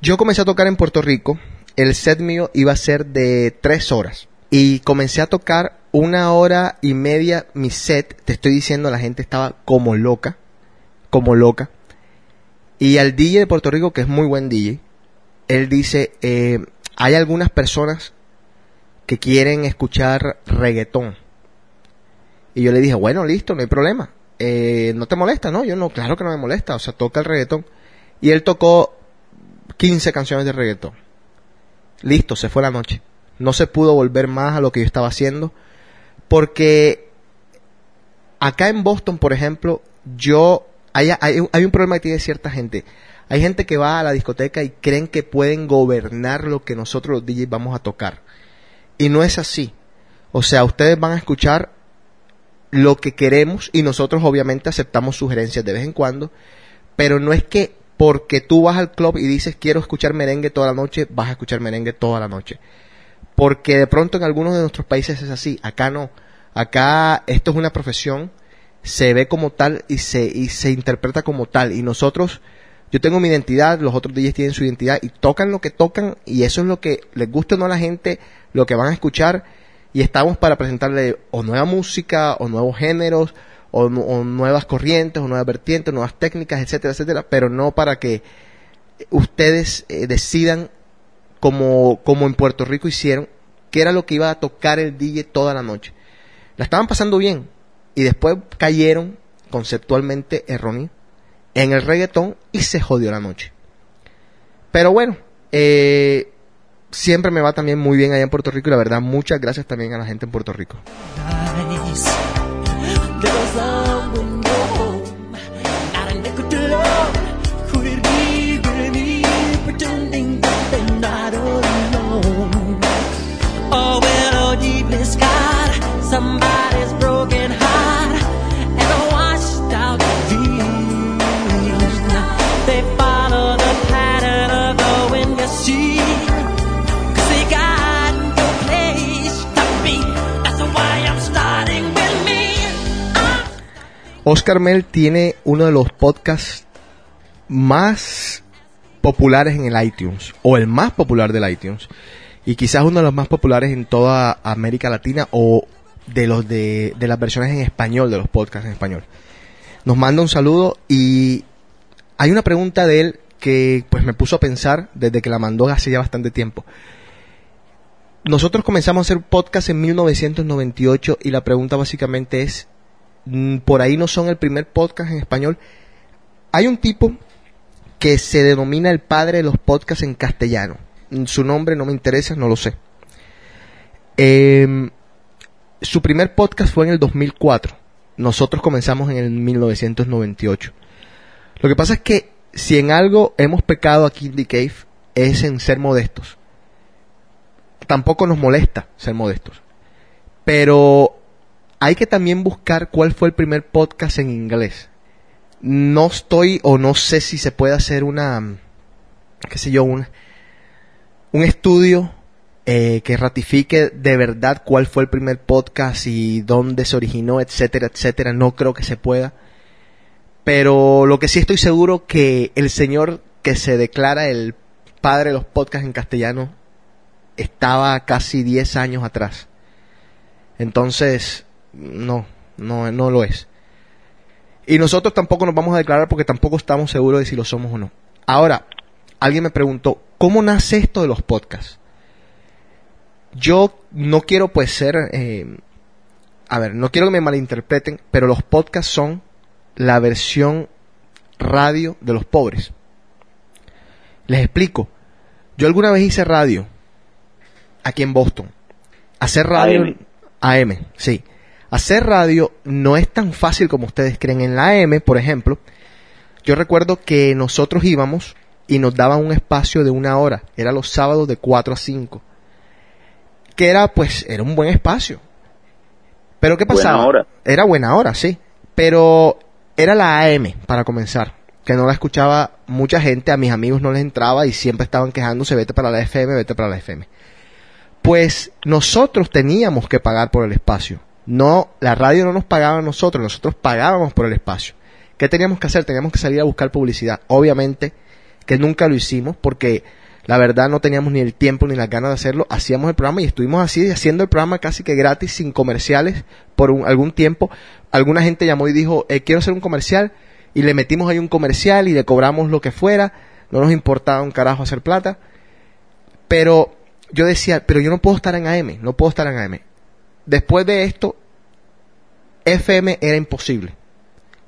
Yo comencé a tocar en Puerto Rico, el set mío iba a ser de tres horas y comencé a tocar una hora y media mi set. Te estoy diciendo, la gente estaba como loca, como loca. Y al DJ de Puerto Rico, que es muy buen DJ, él dice, eh, hay algunas personas que quieren escuchar reggaetón. Y yo le dije, bueno, listo, no hay problema. Eh, ¿No te molesta? No, yo no, claro que no me molesta. O sea, toca el reggaetón. Y él tocó 15 canciones de reggaetón. Listo, se fue la noche. No se pudo volver más a lo que yo estaba haciendo. Porque acá en Boston, por ejemplo, yo... Hay, hay, hay un problema que tiene cierta gente. Hay gente que va a la discoteca y creen que pueden gobernar lo que nosotros los DJs vamos a tocar. Y no es así. O sea, ustedes van a escuchar lo que queremos y nosotros obviamente aceptamos sugerencias de vez en cuando, pero no es que porque tú vas al club y dices quiero escuchar merengue toda la noche, vas a escuchar merengue toda la noche. Porque de pronto en algunos de nuestros países es así, acá no. Acá esto es una profesión, se ve como tal y se, y se interpreta como tal y nosotros Yo tengo mi identidad, los otros DJs tienen su identidad y tocan lo que tocan y eso es lo que les gusta o no a la gente, lo que van a escuchar y estamos para presentarle o nueva música o nuevos géneros o, nu- o nuevas corrientes o nuevas vertientes, nuevas técnicas, etcétera, etcétera, pero no para que ustedes eh, decidan como, como en Puerto Rico hicieron, qué era lo que iba a tocar el DJ toda la noche. La estaban pasando bien y después cayeron conceptualmente erróneos en el reggaetón y se jodió la noche. Pero bueno, eh, siempre me va también muy bien allá en Puerto Rico y la verdad muchas gracias también a la gente en Puerto Rico. Oscar Mel tiene uno de los podcasts más populares en el iTunes, o el más popular del iTunes, y quizás uno de los más populares en toda América Latina o de los de, de las versiones en español, de los podcasts en español. Nos manda un saludo y hay una pregunta de él que pues me puso a pensar desde que la mandó hace ya bastante tiempo. Nosotros comenzamos a hacer podcast en 1998 y la pregunta básicamente es, por ahí no son el primer podcast en español. Hay un tipo que se denomina el padre de los podcasts en castellano. Mm, Su nombre no me interesa, no lo sé. Em, su primer podcast fue en el 2004. Nosotros comenzamos en el 1998. Lo que pasa es que si en algo hemos pecado aquí en The Cave es en ser modestos. Tampoco nos molesta ser modestos. Pero hay que también buscar cuál fue el primer podcast en inglés. No estoy o no sé si se puede hacer una, qué sé yo, un, un estudio eh, que ratifique de verdad cuál fue el primer podcast y dónde se originó, etcétera, etcétera. No creo que se pueda. Pero lo que sí estoy seguro que el señor que se declara el padre de los podcasts en castellano estaba casi 10 años atrás. Entonces, no, no, no lo es. Y nosotros tampoco nos vamos a declarar porque tampoco estamos seguros de si lo somos o no. Ahora, alguien me preguntó, ¿cómo nace esto de los podcasts? Yo no quiero pues ser, eh, a ver, no quiero que me malinterpreten, pero los podcasts son la versión radio de los pobres. Les explico. Yo alguna vez hice radio aquí en Boston. Hacer radio AM. AM, sí. Hacer radio no es tan fácil como ustedes creen. En la AM, por ejemplo, yo recuerdo que nosotros íbamos y nos daban un espacio de una hora. Era los sábados de 4 a 5. Que era, pues, era un buen espacio. Pero ¿qué Buena pasaba? hora. Era buena hora, sí. Pero era la AM, para comenzar. Que no la escuchaba mucha gente, a mis amigos no les entraba y siempre estaban quejándose, vete para la FM, vete para la FM. Pues nosotros teníamos que pagar por el espacio. No, la radio no nos pagaba a nosotros, nosotros pagábamos por el espacio. ¿Qué teníamos que hacer? Teníamos que salir a buscar publicidad. Obviamente que nunca lo hicimos porque la verdad no teníamos ni el tiempo ni las ganas de hacerlo. Hacíamos el programa y estuvimos así haciendo el programa casi que gratis, sin comerciales, por un- algún tiempo. Alguna gente llamó y dijo, eh, quiero hacer un comercial y le metimos ahí un comercial y le cobramos lo que fuera. No nos importaba un carajo hacer plata. Pero yo decía, pero yo no puedo estar en AM, no puedo estar en AM. Después de esto, FM era imposible.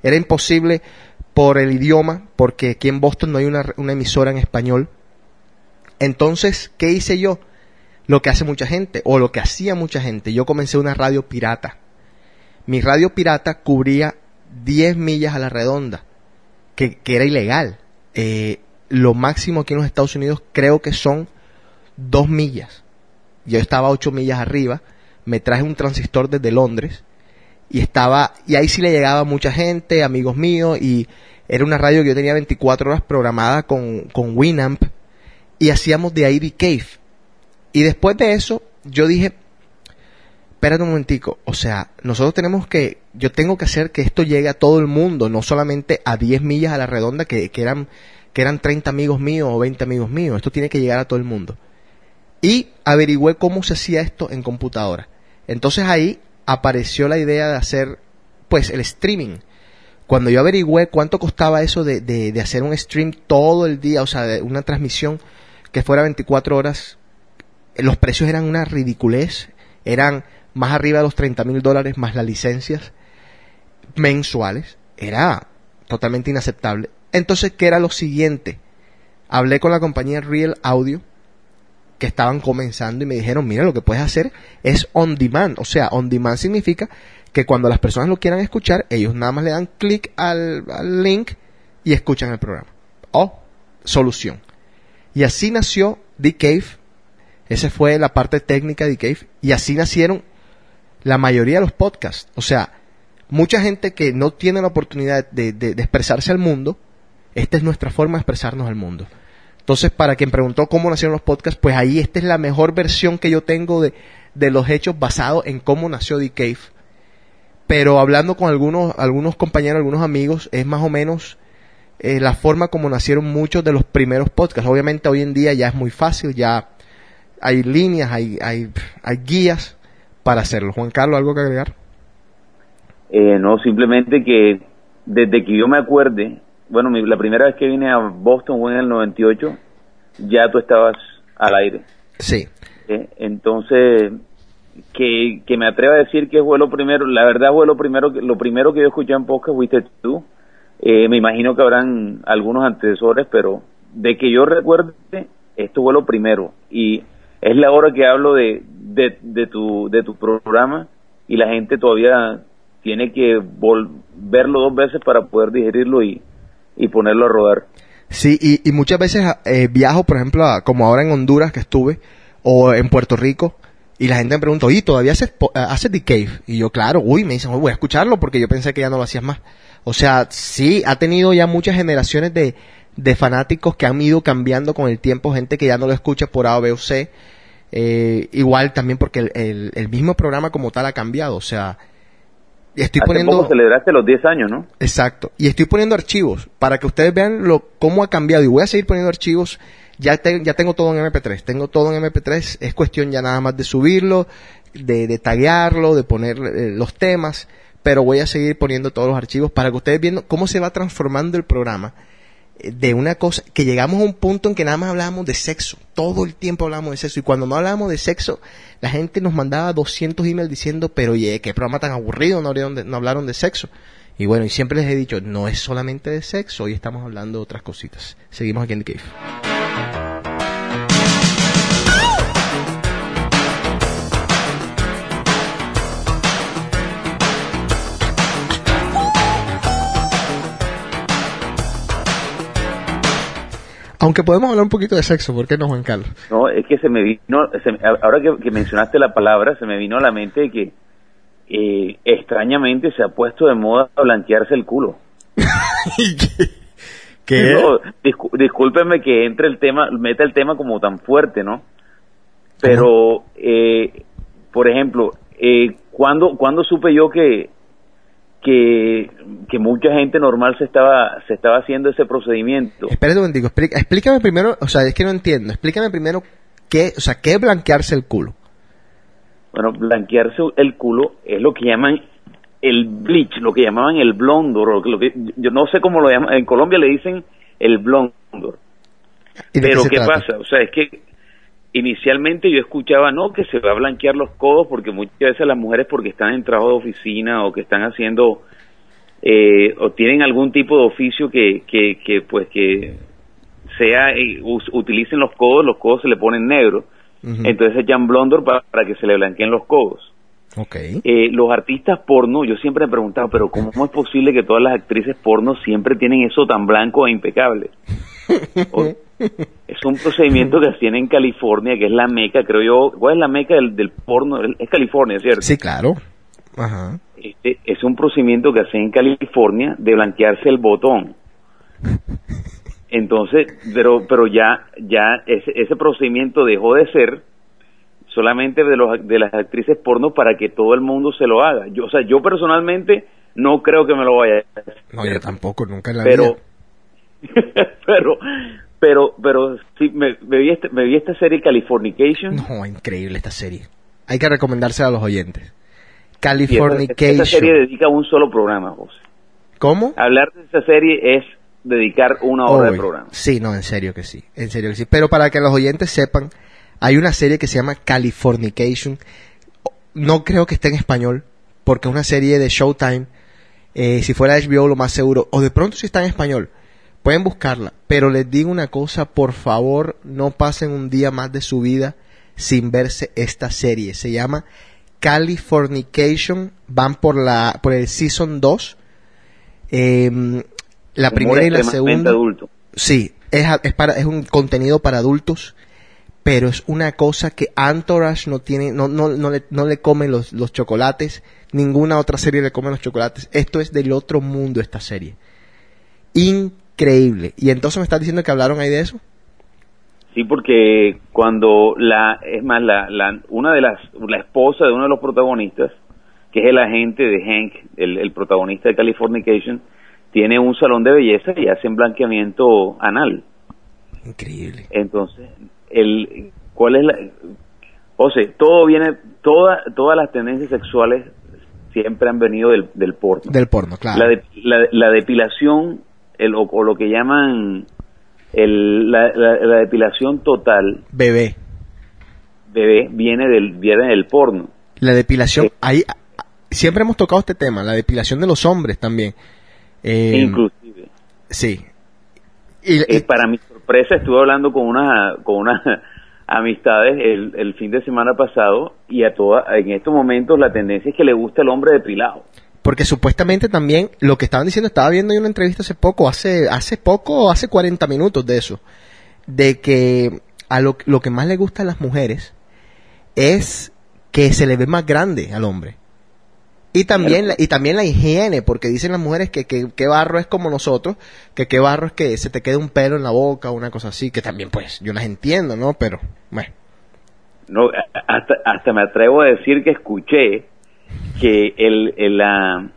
Era imposible por el idioma, porque aquí en Boston no hay una, emisora en español. Entonces, ¿qué hice yo? Lo que hace mucha gente, o lo que hacía mucha gente. Yo comencé una radio pirata. Mi radio pirata cubría 10 millas a la redonda, que, que era ilegal. Eh, lo máximo aquí en los Estados Unidos creo que son 2 millas. Yo estaba 8 millas arriba, me traje un transistor desde Londres y estaba y ahí sí le llegaba mucha gente, amigos míos y era una radio que yo tenía 24 horas programada con, con Winamp y hacíamos de The Cave. Y después de eso yo dije, espérate un momentico, o sea, nosotros tenemos que, yo tengo que hacer que esto llegue a todo el mundo, no solamente a 10 millas a la redonda que, que eran que eran 30 amigos míos o 20 amigos míos. Esto tiene que llegar a todo el mundo. Y averigüé cómo se hacía esto en computadora. Entonces ahí apareció la idea de hacer, pues, el streaming. Cuando yo averigüé cuánto costaba eso de, de, de hacer un stream todo el día, o sea, de una transmisión que fuera 24 horas, los precios eran una ridiculez. Eran más arriba de los 30 mil dólares más las licencias mensuales. Era totalmente inaceptable. Entonces, ¿qué era lo siguiente? Hablé con la compañía Real Audio, que estaban comenzando y me dijeron, mira, lo que puedes hacer es on demand. O sea, on demand significa que cuando las personas lo quieran escuchar, ellos nada más le dan clic al, al link y escuchan el programa. Oh, solución. Y así nació The Cave. Esa fue la parte técnica de The Cave. Y así nacieron la mayoría de los podcasts. O sea, mucha gente que no tiene la oportunidad de, de- de expresarse al mundo, esta es nuestra forma de expresarnos al mundo. Entonces, para quien preguntó cómo nacieron los podcasts, pues ahí esta es la mejor versión que yo tengo de, de los hechos basados en cómo nació The Cave. Pero hablando con algunos, algunos compañeros, algunos amigos, es más o menos eh, la forma como nacieron muchos de los primeros podcasts. Obviamente hoy en día ya es muy fácil, ya hay líneas, hay, hay, hay guías para hacerlo. Juan Carlos, ¿algo que agregar? Eh, no, simplemente que desde que yo me acuerde, bueno, mi- la primera vez que vine a Boston fue en el 98, ya tú estabas al aire. Sí. ¿eh? Entonces, que, que me atreva a decir que fue lo primero, la verdad fue lo primero, que- lo primero que yo escuché en podcast fuiste tú. Eh, me imagino que habrán algunos antecesores, pero de que yo recuerde, esto fue lo primero. Y es la hora que hablo de, de, de tu, de tu programa y la gente todavía tiene que vol- verlo dos veces para poder digerirlo y, y ponerlo a rodar. Sí, y, y muchas veces eh, viajo, por ejemplo, a- como ahora en Honduras que estuve, o en Puerto Rico, y la gente me pregunta, oye, ¿todavía haces, eh, haces The Cave? Y yo, claro, uy, me dicen, "Uy, voy a escucharlo porque yo pensé que ya no lo hacías más. O sea, sí, ha tenido ya muchas generaciones de, de fanáticos que han ido cambiando con el tiempo, gente que ya no lo escucha por A, B o C. Eh, igual también porque el, el, el mismo programa como tal ha cambiado, o sea, estoy Hace poniendo... poco celebraste los 10 años, ¿no? Exacto. Y estoy poniendo archivos para que ustedes vean lo, cómo ha cambiado. Y voy a seguir poniendo archivos. Ya, te- ya tengo todo en MP3. Tengo todo en MP3. Es cuestión ya nada más de subirlo, de, de taguearlo, de poner eh, los temas. Pero voy a seguir poniendo todos los archivos para que ustedes vean cómo se va transformando el programa. Eh, De una cosa, que llegamos a un punto en que nada más hablábamos de sexo. Todo el tiempo hablábamos de sexo. Y cuando no hablábamos de sexo, la gente nos mandaba 200 emails diciendo, pero oye, qué programa tan aburrido, no hablaron de, no hablaron de sexo. Y bueno, y siempre les he dicho, no es solamente de sexo, hoy estamos hablando de otras cositas. Seguimos aquí en The Cave. Aunque podemos hablar un poquito de sexo, ¿por qué no, Juan Carlos? No, es que se me vino, se ahora que, que mencionaste la palabra, se me vino a la mente que eh, extrañamente se ha puesto de moda blanquearse el culo. ¿Qué? No, discúlpenme que entre el tema, meta el tema como tan fuerte, ¿no? Pero, eh, por ejemplo, eh, ¿cuándo, cuándo supe yo que, que, que mucha gente normal se estaba, se estaba haciendo ese procedimiento? Espérate un explica- explícame primero, o sea, es que no entiendo, explícame primero qué, o sea, qué es blanquearse el culo. Bueno, blanquearse el culo es lo que llaman el bleach, lo que llamaban el blondor, o lo que, yo no sé cómo lo llaman, en Colombia le dicen el blondor. ¿Y de Pero ¿qué trata? pasa? O sea, es que inicialmente yo escuchaba, no, que se va a blanquear los codos porque muchas veces las mujeres porque están en trabajo de oficina o que están haciendo eh, o tienen algún tipo de oficio que, que, que pues que sea, eh, us- utilicen los codos, los codos se le ponen negros, Ujú. entonces echan blondor para, para que se le blanqueen los codos. Eh, los artistas porno, yo siempre he preguntado, pero ¿cómo es posible que todas las actrices porno siempre tienen eso tan blanco e impecable? O- es un procedimiento que hacían en California, que es la meca, creo yo. ¿Cuál es la meca del, del porno? Es California, ¿cierto? Sí, claro. Ajá. Este, es un procedimiento que hacen en California de blanquearse el botón. Entonces, pero, pero ya, ya ese, ese procedimiento dejó de ser solamente de, los, de las actrices porno para que todo el mundo se lo haga. Yo, o sea, yo personalmente no creo que me lo vaya a hacer. No, yo tampoco, nunca en la pero vida. pero, pero, pero sí, me, me vi, este- me vi esta serie Californication. No, increíble esta serie. Hay que recomendársela a los oyentes. Californication. Esta serie dedica un solo programa, José. ¿Cómo? Hablar de esa serie es dedicar una hora de programa. Sí, no, en serio que sí. En serio que sí. Pero para que los oyentes sepan, hay una serie que se llama Californication. No creo que esté en español, porque es una serie de Showtime. Eh, si fuera HBO, lo más seguro. O de pronto si está en español. Pueden buscarla. Pero les digo una cosa, por favor, no pasen un día más de su vida sin verse esta serie. Se llama Californication. Van por la por el season 2. Em, la Humor primera y la segunda. adulto. Sí, es, es, para, es un contenido para adultos, pero es una cosa que Entourage no tiene, no, no, no, le, no le come los, los chocolates, ninguna otra serie le come los chocolates. Esto es del otro mundo esta serie. Increíble. Y entonces me estás diciendo que hablaron ahí de eso. Sí, porque cuando la, es más, la, la, una de las, la esposa de uno de los protagonistas, que es el agente de Hank, el, el protagonista de Californication, tiene un salón de belleza y hacen blanqueamiento anal. Increíble. Entonces, el, ¿cuál es la? José, todo viene, toda, todas las tendencias sexuales siempre han venido del, del porno. Del porno, claro. La, de- la, la depilación, el, o, o lo que llaman el, la, la- la depilación total, Bebé. bebé, viene del, viene del porno. La depilación, Sí. ahí, siempre hemos tocado este tema, la depilación de los hombres también. Eh, Inclusive. Sí. Y, y- Eh, para mi sorpresa estuve hablando con unas con unas amistades el, el fin de semana pasado y a toda, en estos momentos la tendencia es que le gusta el hombre depilado. Porque supuestamente también lo que estaban diciendo, estaba viendo en una entrevista hace poco, hace, hace poco, hace 40 minutos de eso, de que a lo, lo que más le gusta a las mujeres es que se le ve más grande al hombre. Y también, la, y también la higiene, porque dicen las mujeres que, que barro es como nosotros, que qué barro es que se te quede un pelo en la boca o una cosa así, que también pues yo las entiendo, ¿no? Pero, bueno. No, hasta, hasta me atrevo a decir que escuché que el, el, la-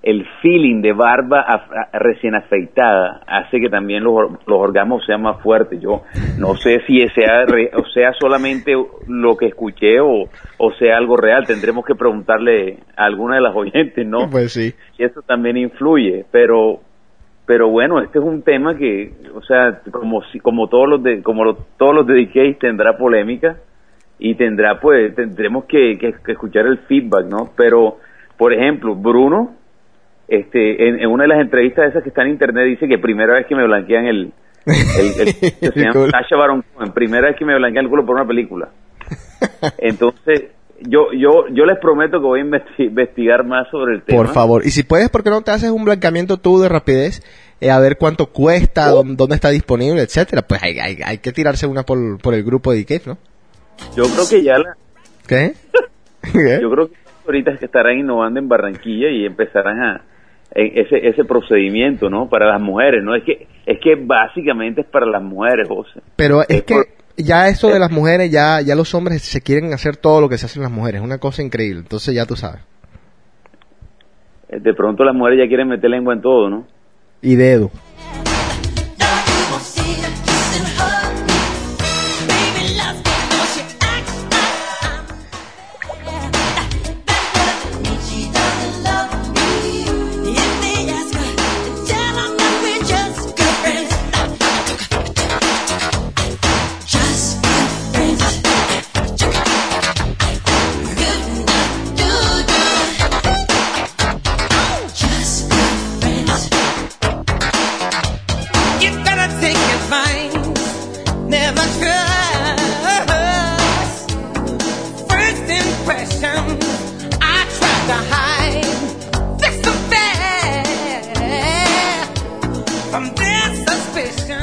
el feeling de barba a- recién afeitada hace que también los, los orgasmos sean más fuertes. Yo no sé si sea, re- o sea solamente lo que escuché o, o sea algo real. Tendremos que preguntarle a alguna de las oyentes, ¿no? Pues sí. y eso también influye, pero pero bueno, este es un tema que, o sea, como si como todos los de como lo- todos los de tendrá polémica y tendrá pues tendremos que, que- que escuchar el feedback, ¿no? Pero por ejemplo, Bruno este en, en una de las entrevistas esas que está en internet dice que primera vez que me blanquean el el, el- se llama Baron Cohen, primera vez que me blanquean el culo por una película. Entonces, yo yo yo les prometo que voy a investi- investigar más sobre el tema. Por favor. Y si puedes, ¿por qué no te haces un blanqueamiento tú de rapidez? Eh, a ver cuánto cuesta, dónde, dónde está disponible, etcétera. Pues hay, hay, hay que tirarse una por, por el grupo de IKEF, ¿no? Yo creo que ya la, ¿Qué? ¿Qué? yo creo que ahorita es que estarán innovando en Barranquilla y empezarán a en ese ese procedimiento, ¿no? Para las mujeres, ¿no? Es que es que básicamente es para las mujeres, José. Pero es Es que por- ya eso de las mujeres, ya, ya los hombres se quieren hacer todo lo que se hacen las mujeres. Es una cosa increíble. Entonces ya tú sabes. Eh, De pronto las mujeres ya quieren meter lengua en todo, ¿no? Y dedo.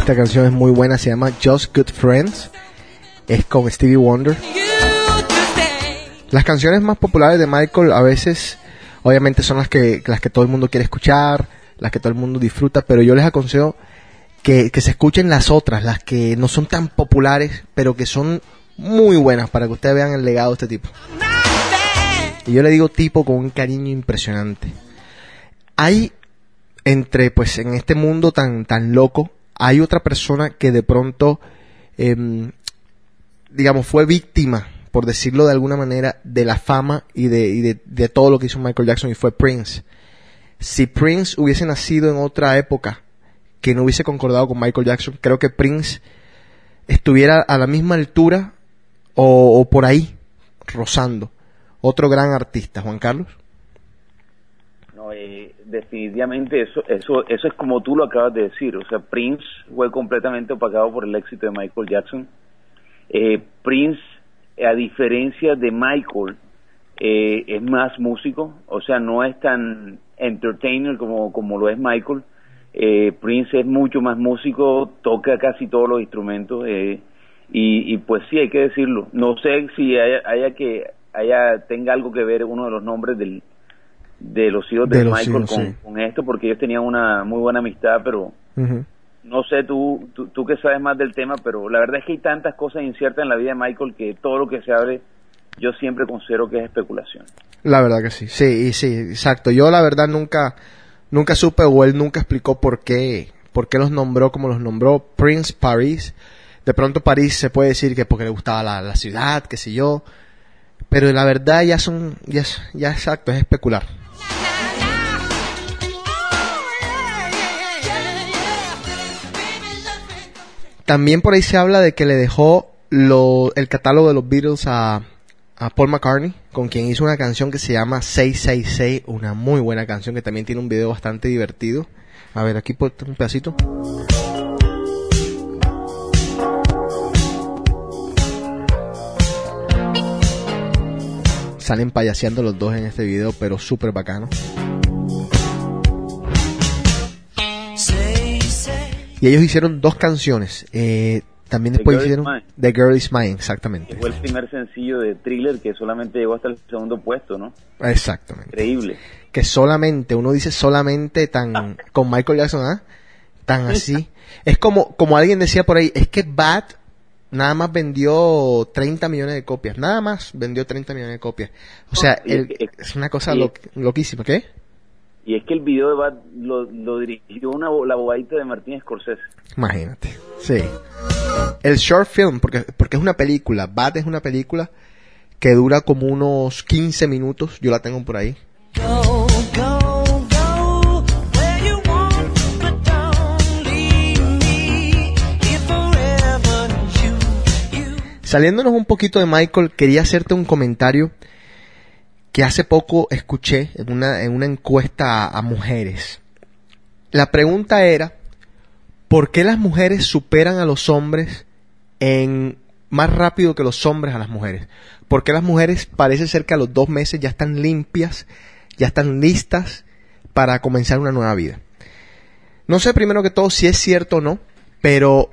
Esta canción es muy buena, se llama Just Good Friends. Es con Stevie Wonder. Las canciones más populares de Michael a veces, obviamente, son las que, las que todo el mundo quiere escuchar, las que todo el mundo disfruta, pero yo les aconsejo que, que se escuchen las otras, las que no son tan populares, pero que son muy buenas para que ustedes vean el legado de este tipo. Y yo le digo tipo con un cariño impresionante. Hay entre, pues, en este mundo tan, tan loco, hay otra persona que de pronto, em, digamos, fue víctima, por decirlo de alguna manera, de la fama y de, y de, todo lo que hizo Michael Jackson y fue Prince. Si Prince hubiese nacido en otra época que no hubiese concordado con Michael Jackson, creo que Prince estuviera a la misma altura o, o por ahí, rozando. Otro gran artista, Juan Carlos. No, eh, definitivamente eso, eso, eso es como tú lo acabas de decir. O sea, Prince fue completamente opacado por el éxito de Michael Jackson. Eh, Prince, a diferencia de Michael, eh, es más músico, o sea, no es tan entertainer como, como lo es Michael. Eh, Prince es mucho más músico, toca casi todos los instrumentos eh, y, y pues sí, hay que decirlo. No sé si haya, haya que haya tenga algo que ver uno de los nombres del de los hijos de, De los Michael hijos, con, sí. con esto, porque ellos tenían una muy buena amistad, pero no sé tú, tú, tú que sabes más del tema, pero la verdad es que hay tantas cosas inciertas en la vida de Michael que todo lo que se abre yo siempre considero que es especulación. La verdad que sí, sí, sí, exacto. Yo la verdad nunca, nunca supe o él nunca explicó por qué, por qué los nombró como los nombró Prince Paris. De pronto París se puede decir que porque le gustaba la, la ciudad, qué sé yo. Pero la verdad ya son, ya, es- ya exacto, es especular. También por ahí se habla de que le dejó el catálogo de los Beatles a, Paul McCartney, con quien hizo una canción que se llama 666, una muy buena canción que también tiene un video bastante divertido. A ver, aquí un pedacito. Salen payaseando los dos en este video, pero súper bacano. Y ellos hicieron dos canciones. eh, también después hicieron. The Girl Is Mine, exactamente. Fue el primer sencillo de Thriller que solamente llegó hasta el segundo puesto, ¿no? Exactamente. Increíble. que solamente, uno dice solamente tan, con Michael Jackson, ¿ah? Tan así. Es como, como alguien decía por ahí, es que Bad nada más vendió 30 millones de copias, nada más vendió 30 millones de copias. O sea, el- es una cosa lo- loquísima, ¿qué? Y es que el video de Bad lo, lo dirigió una, bo- la bobadita de Martín Scorsese. Imagínate. Sí. El short film, porque, porque es una película, Bad es una película que dura como unos 15 minutos, yo la tengo por ahí. Go, go. Saliéndonos un poquito de Michael, quería hacerte un comentario que hace poco escuché en una, en una encuesta a, mujeres. La pregunta era, ¿por qué las mujeres superan a los hombres en más rápido que los hombres a las mujeres? ¿Por qué las mujeres parece ser que a los dos meses ya están limpias, ya están listas para comenzar una nueva vida? No sé primero que todo si es cierto o no, pero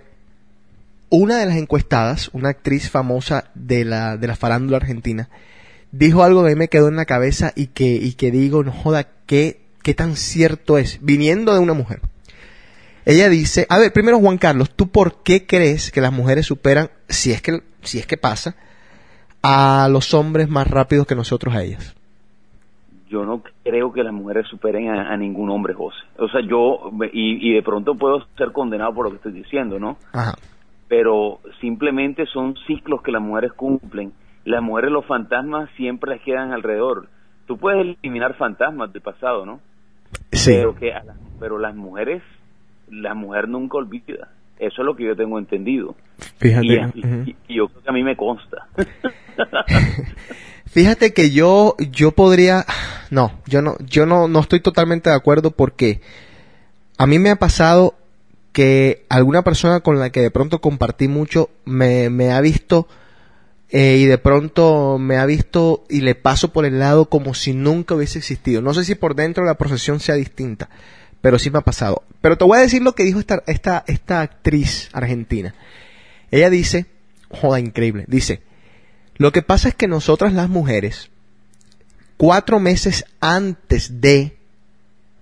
una de las encuestadas, una actriz famosa de la, de la farándula argentina, dijo algo que a mí me quedó en la cabeza y que, y que digo, no joda, ¿qué, qué tan cierto es, viniendo de una mujer. Ella dice, a ver, primero Juan Carlos, ¿tú por qué crees que las mujeres superan, si es que, si es que pasa, a los hombres más rápidos que nosotros a ellas? Yo no creo que las mujeres superen a, a ningún hombre, José. O sea, yo, y, y de pronto puedo ser condenado por lo que estoy diciendo, ¿no? Ajá. Pero simplemente son ciclos que las mujeres cumplen. Las mujeres, los fantasmas siempre les quedan alrededor. Tú puedes eliminar fantasmas del pasado, ¿no? Sí. Pero, que a la- pero las mujeres, la mujer nunca olvida. Eso es lo que yo tengo entendido. Fíjate. Y, ujú. y- y yo creo que a mí me consta. Fíjate que yo, yo podría, no, yo no, yo no, no estoy totalmente de acuerdo porque a mí me ha pasado que alguna persona con la que de pronto compartí mucho me, me ha visto eh, y de pronto me ha visto y le paso por el lado como si nunca hubiese existido. No sé si por dentro la profesión sea distinta, pero sí me ha pasado. Pero te voy a decir lo que dijo esta, esta, esta actriz argentina. Ella dice, joda, increíble, dice, lo que pasa es que nosotras las mujeres, cuatro meses antes de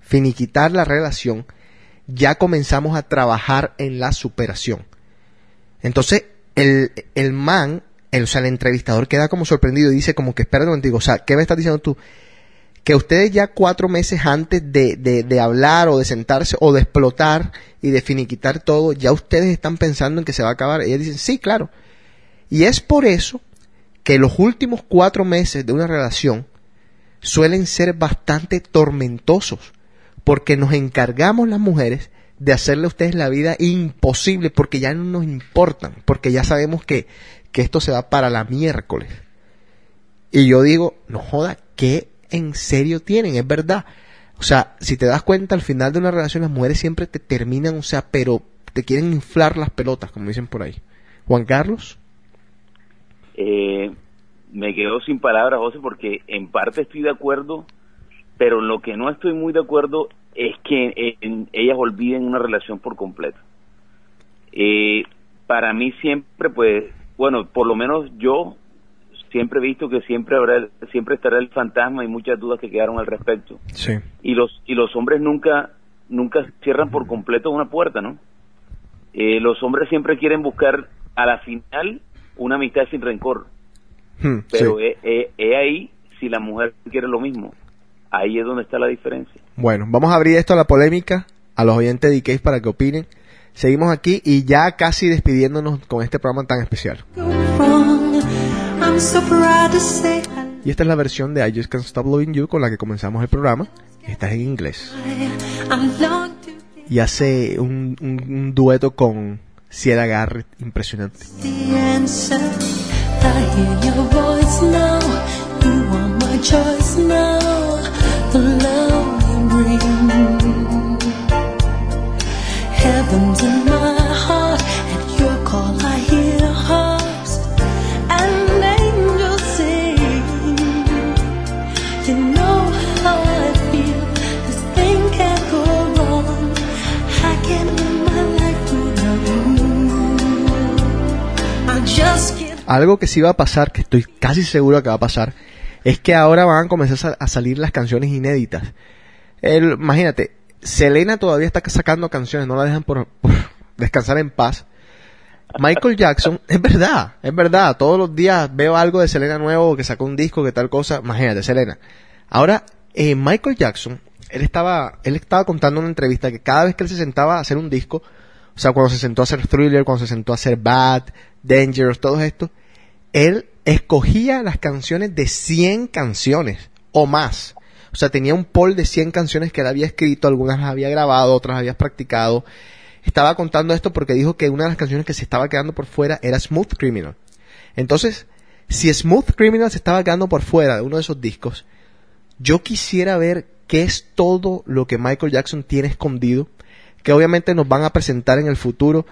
finiquitar la relación, ya comenzamos a trabajar en la superación. Entonces, el, el man, el, o sea, el entrevistador queda como sorprendido y dice como que espérate un momentico, o sea, ¿qué me estás diciendo tú? que ustedes ya cuatro meses antes de, de, de hablar o de sentarse o de explotar y de finiquitar todo, ya ustedes están pensando en que se va a acabar. Ellas dicen, sí, claro. Y es por eso que los últimos cuatro meses de una relación suelen ser bastante tormentosos, porque nos encargamos las mujeres de hacerle a ustedes la vida imposible, porque ya no nos importan, porque ya sabemos que, que esto se va para la miércoles. Y yo digo, no joda, ¿qué en serio tienen? Es verdad. O sea, si te das cuenta, al final de una relación las mujeres siempre te terminan, o sea, pero te quieren inflar las pelotas, como dicen por ahí. Juan Carlos. Eh, me quedo sin palabras, José, porque en parte estoy de acuerdo, pero lo que no estoy muy de acuerdo es que en- ellas olviden una relación por completo. Eh, para mí siempre, pues, bueno, por lo menos yo siempre he visto que siempre habrá, siempre estará el fantasma y muchas dudas que quedaron al respecto. Sí. Y los y los hombres nunca nunca cierran por completo una puerta, ¿no? Eh, los hombres siempre quieren buscar a la final una amistad sin rencor. Hmm, Pero sí. he, he- he ahí si la mujer quiere lo mismo. Ahí es donde está la diferencia. Bueno, vamos a abrir esto a la polémica, a los oyentes de DKs para que opinen. Seguimos aquí y ya casi despidiéndonos con este programa tan especial. Y esta es la versión de I Just Can't Stop Loving You con la que comenzamos el programa. Esta es en inglés. Y hace un, un- un dueto con Sierra Garrett impresionante. the answer. I hear your voice now. You are my Algo que sí va a pasar, que estoy casi seguro que va a pasar, es que ahora van a comenzar a salir las canciones inéditas. El, imagínate, Selena todavía está sacando canciones, no la dejan por, por descansar en paz. Michael Jackson, es verdad, es verdad, todos los días veo algo de Selena nuevo, que sacó un disco, que tal cosa, imagínate, Selena. Ahora, eh, Michael Jackson, él estaba, él estaba contando en una entrevista que cada vez que él se sentaba a hacer un disco, o sea, cuando se sentó a hacer Thriller, cuando se sentó a hacer Bad, Dangerous, todo esto, él escogía las canciones de 100 canciones o más. O sea, tenía un poll de 100 canciones que él había escrito, algunas las había grabado, otras había practicado. Estaba contando esto porque dijo que una de las canciones que se estaba quedando por fuera era Smooth Criminal. Entonces, si Smooth Criminal se estaba quedando por fuera de uno de esos discos, yo quisiera ver qué es todo lo que Michael Jackson tiene escondido, que obviamente nos van a presentar en el futuro,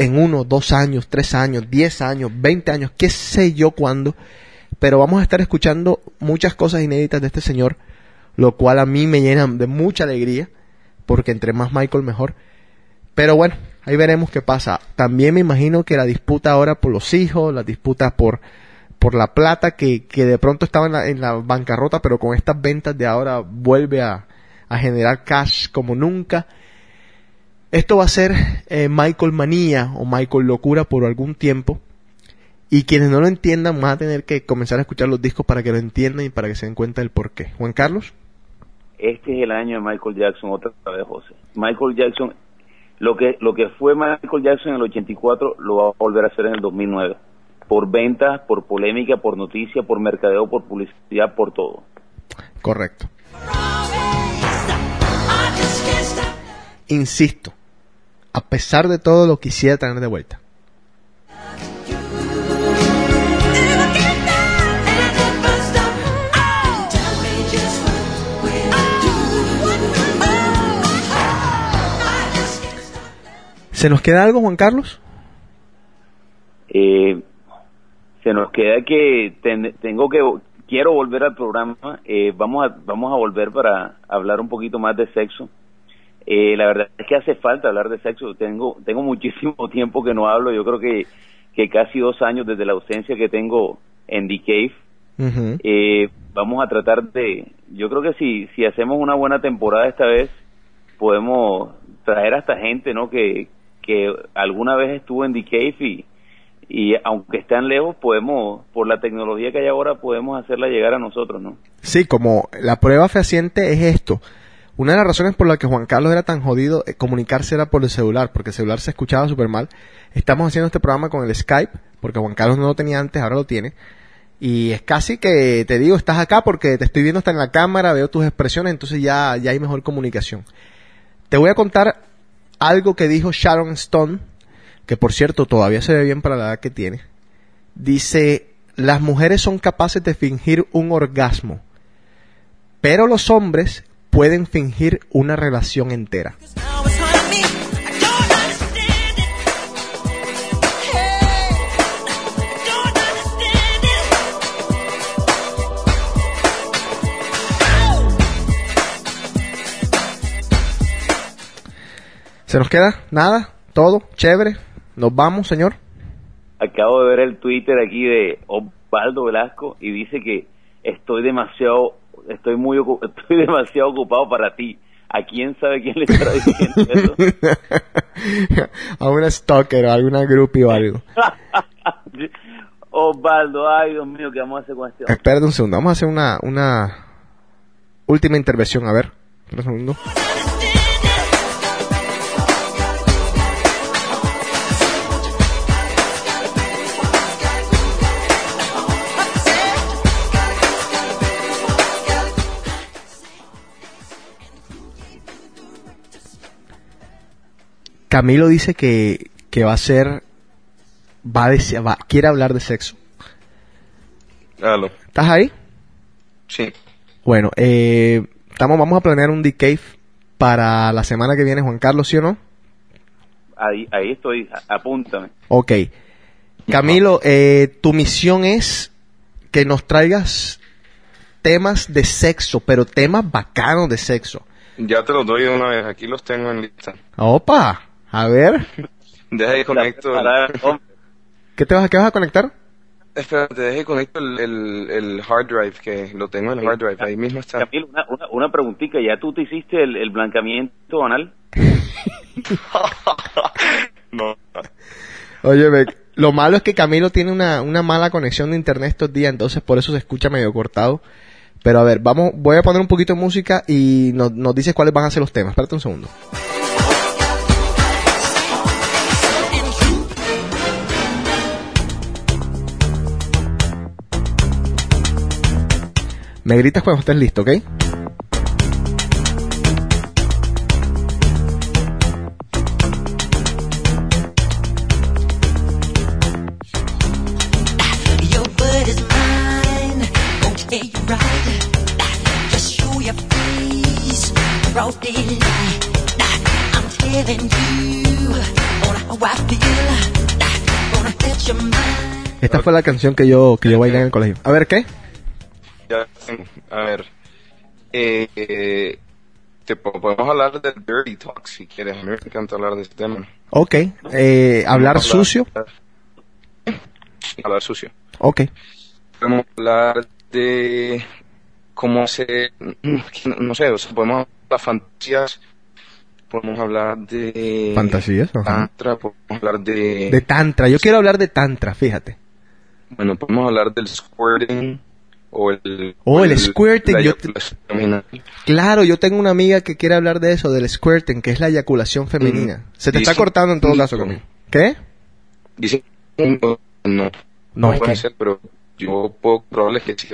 en uno, dos años, tres años, diez años, veinte años, qué sé yo cuándo, pero vamos a estar escuchando muchas cosas inéditas de este señor, lo cual a mí me llena de mucha alegría, porque entre más Michael mejor. Pero bueno, ahí veremos qué pasa. También me imagino que la disputa ahora por los hijos, la disputa por, por la plata que, que de pronto estaba en la, en la bancarrota, pero con estas ventas de ahora vuelve a, a generar cash como nunca. Esto va a ser eh, Michael Manía o Michael Locura por algún tiempo. Y quienes no lo entiendan van a tener que comenzar a escuchar los discos para que lo entiendan y para que se den cuenta del por qué. Juan Carlos. Este es el año de Michael Jackson otra vez, José. Michael Jackson, lo que lo que fue Michael Jackson en el 84 lo va a volver a hacer en el 2009. Por ventas, por polémica, por noticia, por mercadeo, por publicidad, por todo. Correcto. Insisto, a pesar de todo lo quisiera tener de vuelta. ¿Se nos queda algo, Juan Carlos? Eh, se nos queda que ten- tengo que quiero volver al programa. eh, vamos a vamos a volver para hablar un poquito más de sexo. Eh, la verdad es que hace falta hablar de sexo. Tengo tengo muchísimo tiempo que no hablo. Yo creo que que casi dos años desde la ausencia que tengo en The Cave. Eh, vamos a tratar de, yo creo que si, si hacemos una buena temporada esta vez, podemos traer a esta gente, ¿no? Que, que alguna vez estuvo en The Cave y, y aunque están lejos, podemos, por la tecnología que hay ahora, podemos hacerla llegar a nosotros, ¿no? Sí, como la prueba fehaciente es esto. Una de las razones por las que Juan Carlos era tan jodido eh, comunicarse era por el celular, porque el celular se escuchaba súper mal. Estamos haciendo este programa con el Skype, porque Juan Carlos no lo tenía antes, ahora lo tiene. Y es casi que te digo, estás acá porque te estoy viendo hasta en la cámara, veo tus expresiones, entonces ya, ya hay mejor comunicación. Te voy a contar algo que dijo Sharon Stone, que por cierto todavía se ve bien para la edad que tiene. Dice, las mujeres son capaces de fingir un orgasmo, pero los hombres pueden fingir una relación entera. ¿Se nos queda? ¿Nada? ¿Todo? ¿Chévere? ¿Nos vamos, señor? Acabo de ver el Twitter aquí de Osvaldo Velasco y dice que estoy demasiado, estoy muy, estoy demasiado ocupado para ti. ¿A quién sabe quién le estará diciendo eso? a una stalker o a alguna groupie o algo. Osvaldo, ay Dios mío, ¿qué vamos a hacer con este? Espérate un segundo, vamos a hacer una, una última intervención, a ver. Un segundo. Camilo dice que, que va a ser, va a dese- va- quiere hablar de sexo. Aló. ¿Estás ahí? Sí. Bueno, eh, estamos, vamos a planear un decave para la semana que viene, Juan Carlos, ¿sí o no? Ahí, ahí estoy, apúntame. Ok. Camilo, eh, tu misión es que nos traigas temas de sexo, pero temas bacanos de sexo. Ya te los doy de una vez. Aquí los tengo en lista. Opa, a ver, Deja ahí conecto. Hombre, ¿qué te vas, a- qué vas a conectar? Espérate, deja ahí conecto el, el, el hard drive, que lo tengo en el hard drive. Ahí mismo está. Camilo, una, una, una preguntita, ¿ya tú te hiciste el, el blancamiento anal? No. Oye, lo malo es que Camilo tiene una, una mala conexión de internet estos días, entonces por eso se escucha medio cortado. Pero a ver, vamos, voy a poner un poquito de música y nos, nos dices cuáles van a ser los temas. Espérate un segundo. I feel. Gonna let your mind. Esta fue la canción que yo, que yo bailé en el colegio. A ver, ¿qué? Ya. A ver. Eh, eh, te po- podemos hablar del dirty talk si quieres. A mí me encanta hablar de este tema. Ok. Eh, hablar sucio. Hablar sucio. Ok. Podemos hablar de cómo se... No sé, o sea, podemos hablar de las fantasías. Podemos hablar de... Fantasías, ajá. Tantra, podemos hablar de... De tantra. Yo quiero hablar de tantra, fíjate. Bueno, podemos hablar del squirting o el... Oh, o el squirting, yo te- femenina. Claro, yo tengo una amiga que quiere hablar de eso, del squirting, que es la eyaculación femenina. Mm. Se te está cortando en todo caso conmigo. ¿Qué? Dicen no, no, No, es puede que- ser, pero yo puedo probarles que sí.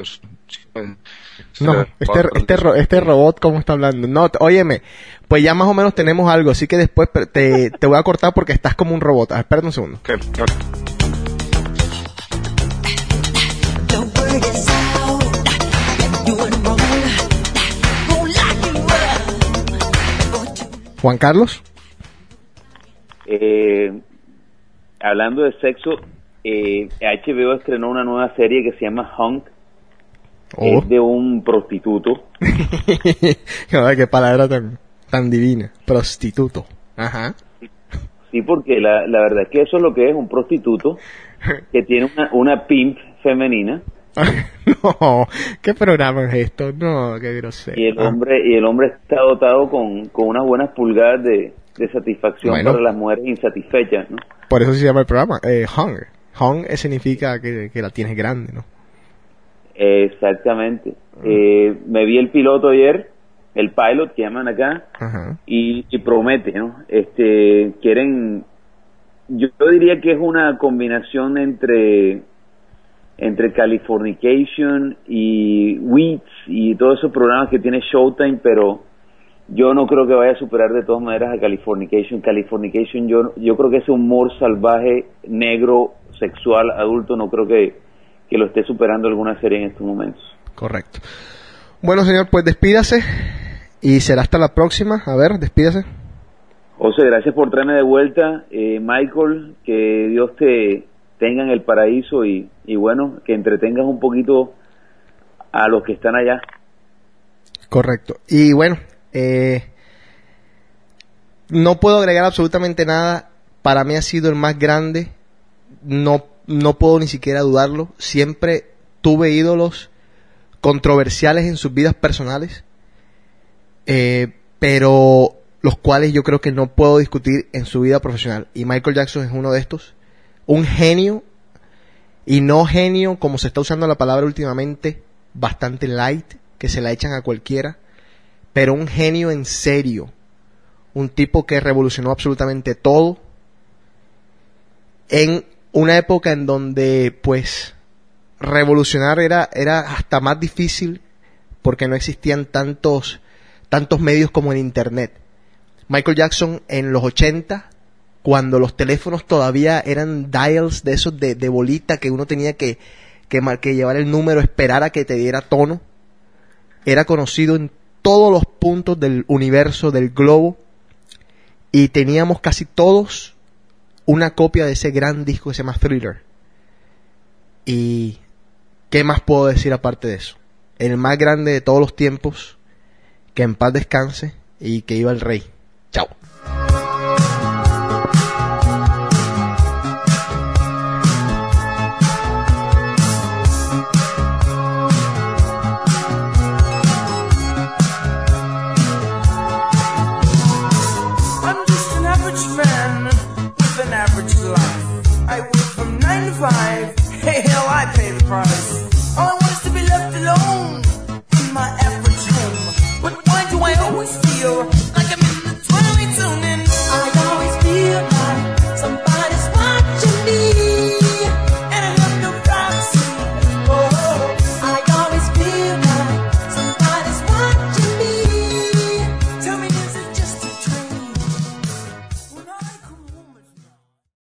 No, este, este, este robot, ¿cómo está hablando? No, óyeme, pues ya más o menos tenemos algo, así que después te, te voy a cortar porque estás como un robot. Ah, espérate un segundo. Ok, ok. Juan Carlos. Eh, hablando de sexo, eh, HBO estrenó una nueva serie que se llama Hunk. Oh. Es de un prostituto. Qué palabra tan, tan divina. Prostituto. Ajá. Sí, porque la, la verdad es que eso es lo que es un prostituto que tiene una, una pimp femenina no, ¿qué programa es esto? No, qué grosero. y el hombre y el hombre está dotado con, con unas buenas pulgadas de, de satisfacción Bueno. para las mujeres insatisfechas, ¿no? Por eso se llama el programa, eh, Hunger. Hung significa que, que la tienes grande, ¿no? Exactamente. Eh, me vi el piloto ayer, el pilot que llaman acá, y, y promete, ¿no? Este, quieren, yo diría que es una combinación entre entre Californication y Weeds y todos esos programas que tiene Showtime, pero yo no creo que vaya a superar de todas maneras a Californication. Californication yo yo creo que ese humor salvaje, negro, sexual, adulto, no creo que, que lo esté superando alguna serie en estos momentos. Correcto. Bueno, señor, pues despídase y será hasta la próxima. A ver, despídase. José, gracias por traerme de vuelta. Eh, Michael, que Dios te tenga en el paraíso y, y bueno, que entretengas un poquito a los que están allá. Correcto. Y bueno, eh, no puedo agregar absolutamente nada. Para mí ha sido el más grande. No, no puedo ni siquiera dudarlo. Siempre tuve ídolos controversiales en sus vidas personales. eh, pero los cuales yo creo que no puedo discutir en su vida profesional. Y Michael Jackson es uno de estos. Un genio. Y no genio como se está usando la palabra últimamente. Bastante light. Que se la echan a cualquiera pero un genio en serio, un tipo que revolucionó absolutamente todo en una época en donde pues revolucionar era era hasta más difícil porque no existían tantos tantos medios como el internet. Michael Jackson en los 80 cuando los teléfonos todavía eran dials de esos de, bolita que uno tenía que, que, que llevar el número, esperar a que te diera tono, era conocido en todos los puntos del universo, del globo, y teníamos casi todos una copia de ese gran disco que se llama Thriller. Y ¿qué más puedo decir aparte de eso? El más grande de todos los tiempos, que en paz descanse y que iba el rey. Chao.